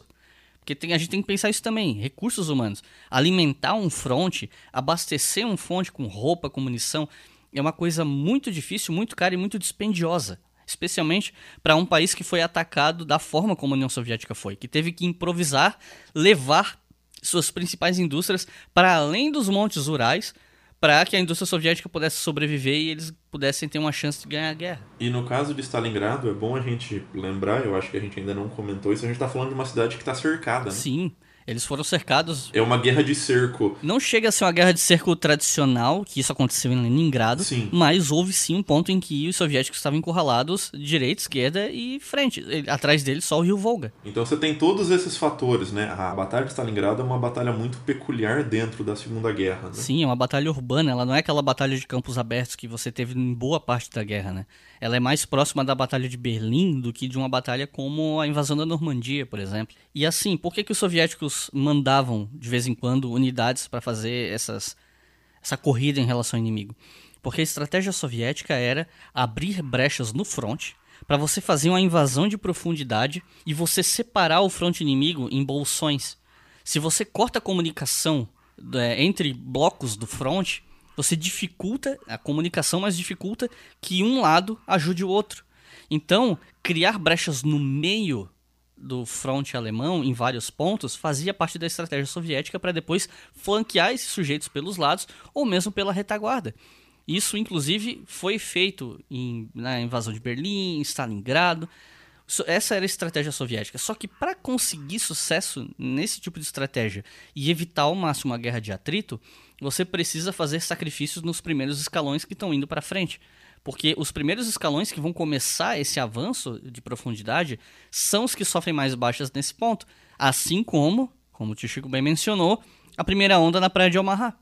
Porque tem, a gente tem que pensar isso também, recursos humanos. Alimentar um fronte, abastecer um fronte com roupa, com munição, é uma coisa muito difícil, muito cara e muito dispendiosa especialmente para um país que foi atacado da forma como a União Soviética foi, que teve que improvisar, levar suas principais indústrias para além dos montes rurais para que a indústria soviética pudesse sobreviver e eles pudessem ter uma chance de ganhar a guerra. E no caso de Stalingrado, é bom a gente lembrar, eu acho que a gente ainda não comentou isso, a gente está falando de uma cidade que está cercada. Né? Sim. Eles foram cercados. É uma guerra de cerco. Não chega a ser uma guerra de cerco tradicional, que isso aconteceu em Leningrado, sim. mas houve sim um ponto em que os soviéticos estavam encurralados direita, esquerda e frente. Atrás deles só o rio Volga. Então você tem todos esses fatores, né? A Batalha de Stalingrado é uma batalha muito peculiar dentro da Segunda Guerra, né? Sim, é uma batalha urbana, ela não é aquela batalha de campos abertos que você teve em boa parte da guerra, né? ela é mais próxima da Batalha de Berlim do que de uma batalha como a invasão da Normandia, por exemplo. E assim, por que, que os soviéticos mandavam de vez em quando unidades para fazer essas, essa corrida em relação ao inimigo? Porque a estratégia soviética era abrir brechas no fronte para você fazer uma invasão de profundidade e você separar o fronte inimigo em bolsões. Se você corta a comunicação é, entre blocos do fronte, você dificulta a comunicação, mas dificulta que um lado ajude o outro. Então, criar brechas no meio do fronte alemão em vários pontos fazia parte da estratégia soviética para depois flanquear esses sujeitos pelos lados ou mesmo pela retaguarda. Isso, inclusive, foi feito em, na invasão de Berlim, em Stalingrado. Essa era a estratégia soviética. Só que para conseguir sucesso nesse tipo de estratégia e evitar ao máximo a guerra de atrito, você precisa fazer sacrifícios nos primeiros escalões que estão indo para frente. Porque os primeiros escalões que vão começar esse avanço de profundidade são os que sofrem mais baixas nesse ponto. Assim como, como o tio Chico bem mencionou, a primeira onda na praia de Omaha,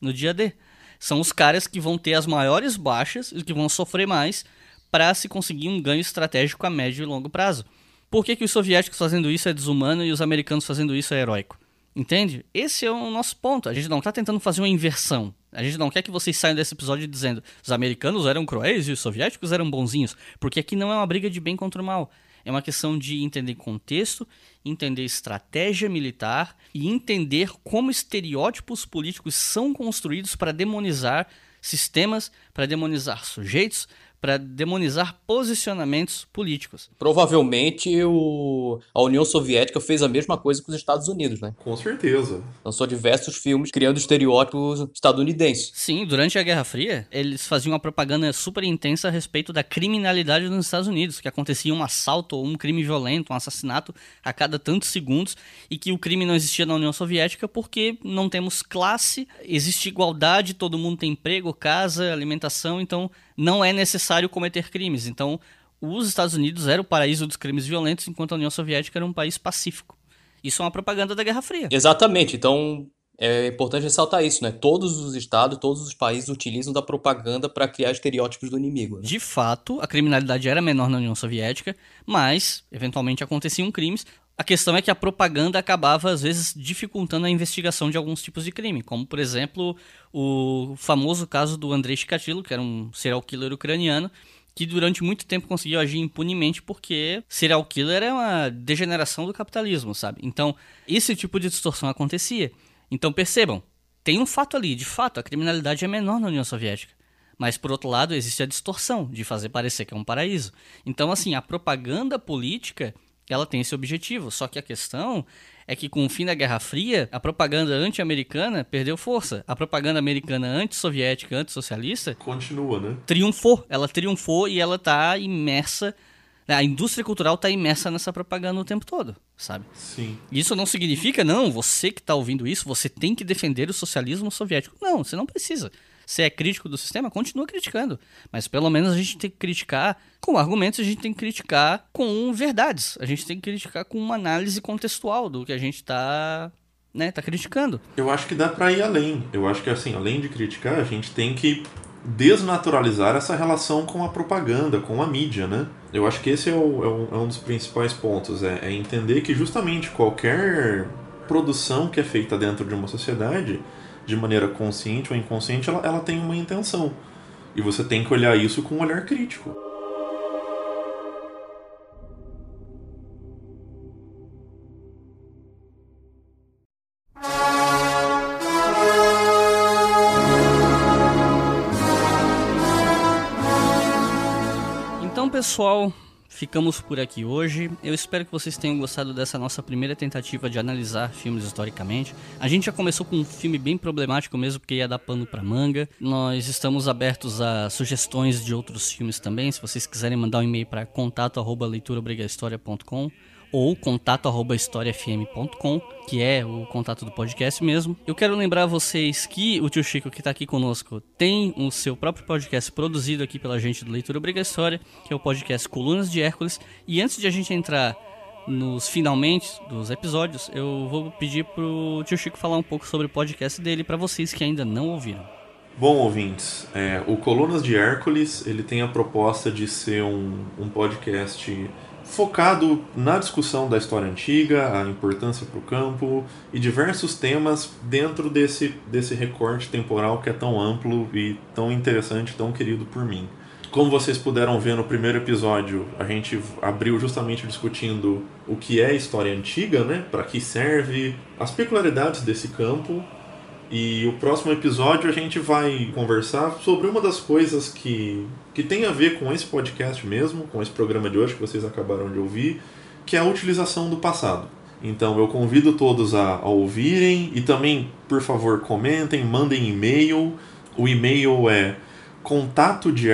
no dia D. São os caras que vão ter as maiores baixas e que vão sofrer mais para se conseguir um ganho estratégico a médio e longo prazo. Por que, que os soviéticos fazendo isso é desumano e os americanos fazendo isso é heróico? Entende? Esse é o nosso ponto. A gente não está tentando fazer uma inversão. A gente não quer que vocês saiam desse episódio dizendo os americanos eram cruéis e os soviéticos eram bonzinhos. Porque aqui não é uma briga de bem contra o mal. É uma questão de entender contexto, entender estratégia militar e entender como estereótipos políticos são construídos para demonizar sistemas, para demonizar sujeitos, para demonizar posicionamentos políticos. Provavelmente o... a União Soviética fez a mesma coisa com os Estados Unidos, né? Com certeza. Lançou diversos filmes criando estereótipos estadunidenses. Sim, durante a Guerra Fria, eles faziam uma propaganda super intensa a respeito da criminalidade nos Estados Unidos, que acontecia um assalto ou um crime violento, um assassinato a cada tantos segundos, e que o crime não existia na União Soviética porque não temos classe, existe igualdade, todo mundo tem emprego, casa, alimentação, então não é necessário cometer crimes. Então, os Estados Unidos eram o paraíso dos crimes violentos, enquanto a União Soviética era um país pacífico. Isso é uma propaganda da Guerra Fria. Exatamente. Então, é importante ressaltar isso, né? Todos os estados, todos os países utilizam da propaganda para criar estereótipos do inimigo. Né? De fato, a criminalidade era menor na União Soviética, mas eventualmente aconteciam crimes. A questão é que a propaganda acabava, às vezes, dificultando a investigação de alguns tipos de crime, como, por exemplo, o famoso caso do Andrei Chikatilo, que era um serial killer ucraniano, que durante muito tempo conseguiu agir impunemente porque serial killer é uma degeneração do capitalismo, sabe? Então, esse tipo de distorção acontecia. Então, percebam, tem um fato ali, de fato, a criminalidade é menor na União Soviética. Mas, por outro lado, existe a distorção de fazer parecer que é um paraíso. Então, assim, a propaganda política ela tem esse objetivo. Só que a questão é que com o fim da Guerra Fria, a propaganda anti-americana perdeu força. A propaganda americana anti-soviética, anti-socialista... Continua, né? Triunfou. Ela triunfou e ela está imersa A indústria cultural está imersa nessa propaganda o tempo todo, sabe? Sim. Isso não significa, não, você que está ouvindo isso, você tem que defender o socialismo soviético. Não, você não precisa. Você é crítico do sistema, continua criticando. Mas pelo menos a gente tem que criticar com argumentos, a gente tem que criticar com verdades. A gente tem que criticar com uma análise contextual do que a gente está né, tá criticando. Eu acho que dá para ir além. Eu acho que assim, além de criticar, a gente tem que desnaturalizar essa relação com a propaganda, com a mídia, né? Eu acho que esse é, o, é, um, é um, dos principais pontos, é, é entender que justamente qualquer produção que é feita dentro de uma sociedade, de maneira consciente ou inconsciente, ela, ela tem uma intenção. E você tem que olhar isso com um olhar crítico. pessoal, ficamos por aqui hoje. Eu espero que vocês tenham gostado dessa nossa primeira tentativa de analisar filmes historicamente. A gente já começou com um filme bem problemático mesmo, porque ia dar pano pra manga. Nós estamos abertos a sugestões de outros filmes também. Se vocês quiserem mandar um e-mail para contato@leituraobrigahistoria.com ou contato@historiafm.com, que é o contato do podcast mesmo. Eu quero lembrar vocês que o tio Chico que está aqui conosco tem o seu próprio podcast produzido aqui pela gente do Leitura Obriga História, que é o podcast Colunas de Hércules. E antes de a gente entrar nos finalmente dos episódios, eu vou pedir pro tio Chico falar um pouco sobre o podcast dele para vocês que ainda não ouviram. Bom, ouvintes, é, o Colunas de Hércules ele tem a proposta de ser um, um podcast focado na discussão da história antiga, a importância para o campo e diversos temas dentro desse, desse recorte temporal que é tão amplo e tão interessante, tão querido por mim. Como vocês puderam ver no primeiro episódio, a gente abriu justamente discutindo o que é história antiga, né? Para que serve, as peculiaridades desse campo e o próximo episódio a gente vai conversar sobre uma das coisas que, que tem a ver com esse podcast mesmo, com esse programa de hoje que vocês acabaram de ouvir, que é a utilização do passado. Então eu convido todos a, a ouvirem e também, por favor, comentem, mandem e-mail. O e-mail é contato de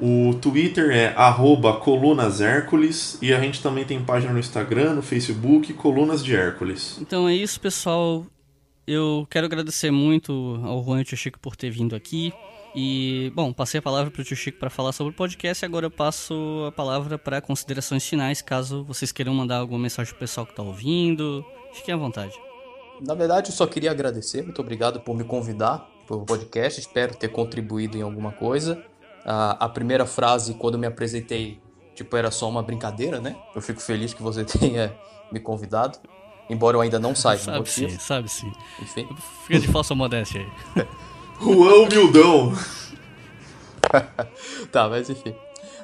o Twitter é colunashércules e a gente também tem página no Instagram, no Facebook, Colunas de Hércules. Então é isso, pessoal. Eu quero agradecer muito ao Juan e ao Tio Chico por ter vindo aqui. E, bom, passei a palavra para o Tio Chico para falar sobre o podcast e agora eu passo a palavra para considerações finais, caso vocês queiram mandar alguma mensagem pro pessoal que está ouvindo. Fiquem à vontade. Na verdade, eu só queria agradecer. Muito obrigado por me convidar para o podcast. Espero ter contribuído em alguma coisa. A, a primeira frase, quando me apresentei, tipo, era só uma brincadeira, né? Eu fico feliz que você <laughs> tenha me convidado. Embora eu ainda não saiba sabe sim, sabe sim. Enfim. Fica de falsa modéstia aí. <laughs> Juan Humildão. <laughs> tá, mas enfim.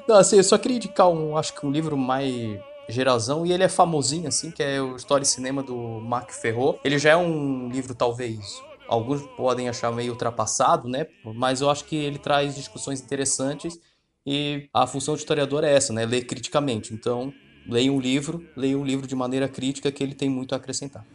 Não, assim, eu só queria indicar um, acho que um livro mais geralzão, e ele é famosinho, assim, que é o História e Cinema do Marc Ferro. Ele já é um livro, talvez, alguns podem achar meio ultrapassado, né? Mas eu acho que ele traz discussões interessantes e a função do historiador é essa, né? Ler criticamente. Então, leia um livro, leia um livro de maneira crítica que ele tem muito a acrescentar.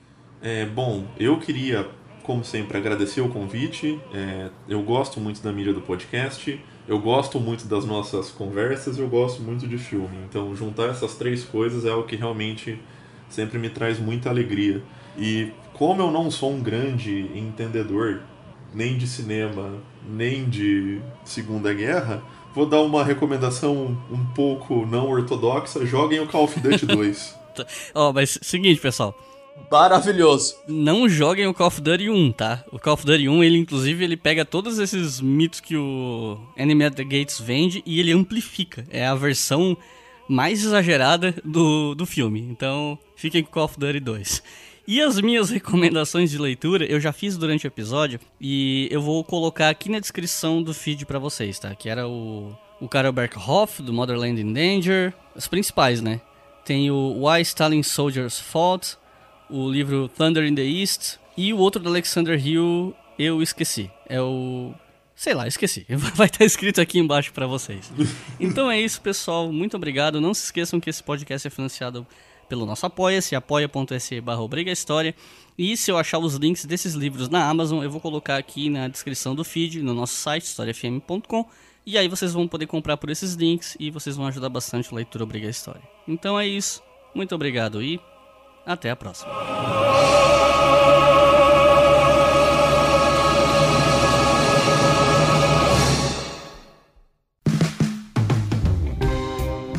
É, bom, eu queria, como sempre, agradecer o convite. É, eu gosto muito da mídia do podcast, eu gosto muito das nossas conversas, eu gosto muito de filme. Então, juntar essas três coisas é o que realmente sempre me traz muita alegria. E como eu não sou um grande entendedor nem de cinema, nem de Segunda Guerra, vou dar uma recomendação um pouco não ortodoxa: joguem o Call of Duty <laughs> 2. Ó, oh, mas seguinte, pessoal. Maravilhoso. Não joguem o Call of Duty 1, tá? O Call of Duty 1, ele inclusive ele pega todos esses mitos que o Enemy at the Gates vende e ele amplifica. É a versão mais exagerada do, do filme. Então, fiquem com Call of Duty 2. E as minhas <laughs> recomendações de leitura eu já fiz durante o episódio e eu vou colocar aqui na descrição do feed para vocês, tá? Que era o, o Karel Berghoff, do Motherland in Danger, os principais, né? Tem o Why Stalin Soldiers Fought, o livro Thunder in the East e o outro do Alexander Hill eu esqueci. É o Sei lá, esqueci. <laughs> Vai estar escrito aqui embaixo para vocês. <laughs> Então é isso, pessoal. Muito obrigado. Não se esqueçam que esse podcast é financiado pelo nosso Apoia-se, apoia.se barra História. E se eu achar os links desses livros na Amazon, eu vou colocar aqui na descrição do feed, no nosso site, historiafm.com. E aí vocês vão poder comprar por esses links e vocês vão ajudar bastante a leitura Obriga História. Então é isso. Muito obrigado e até a próxima.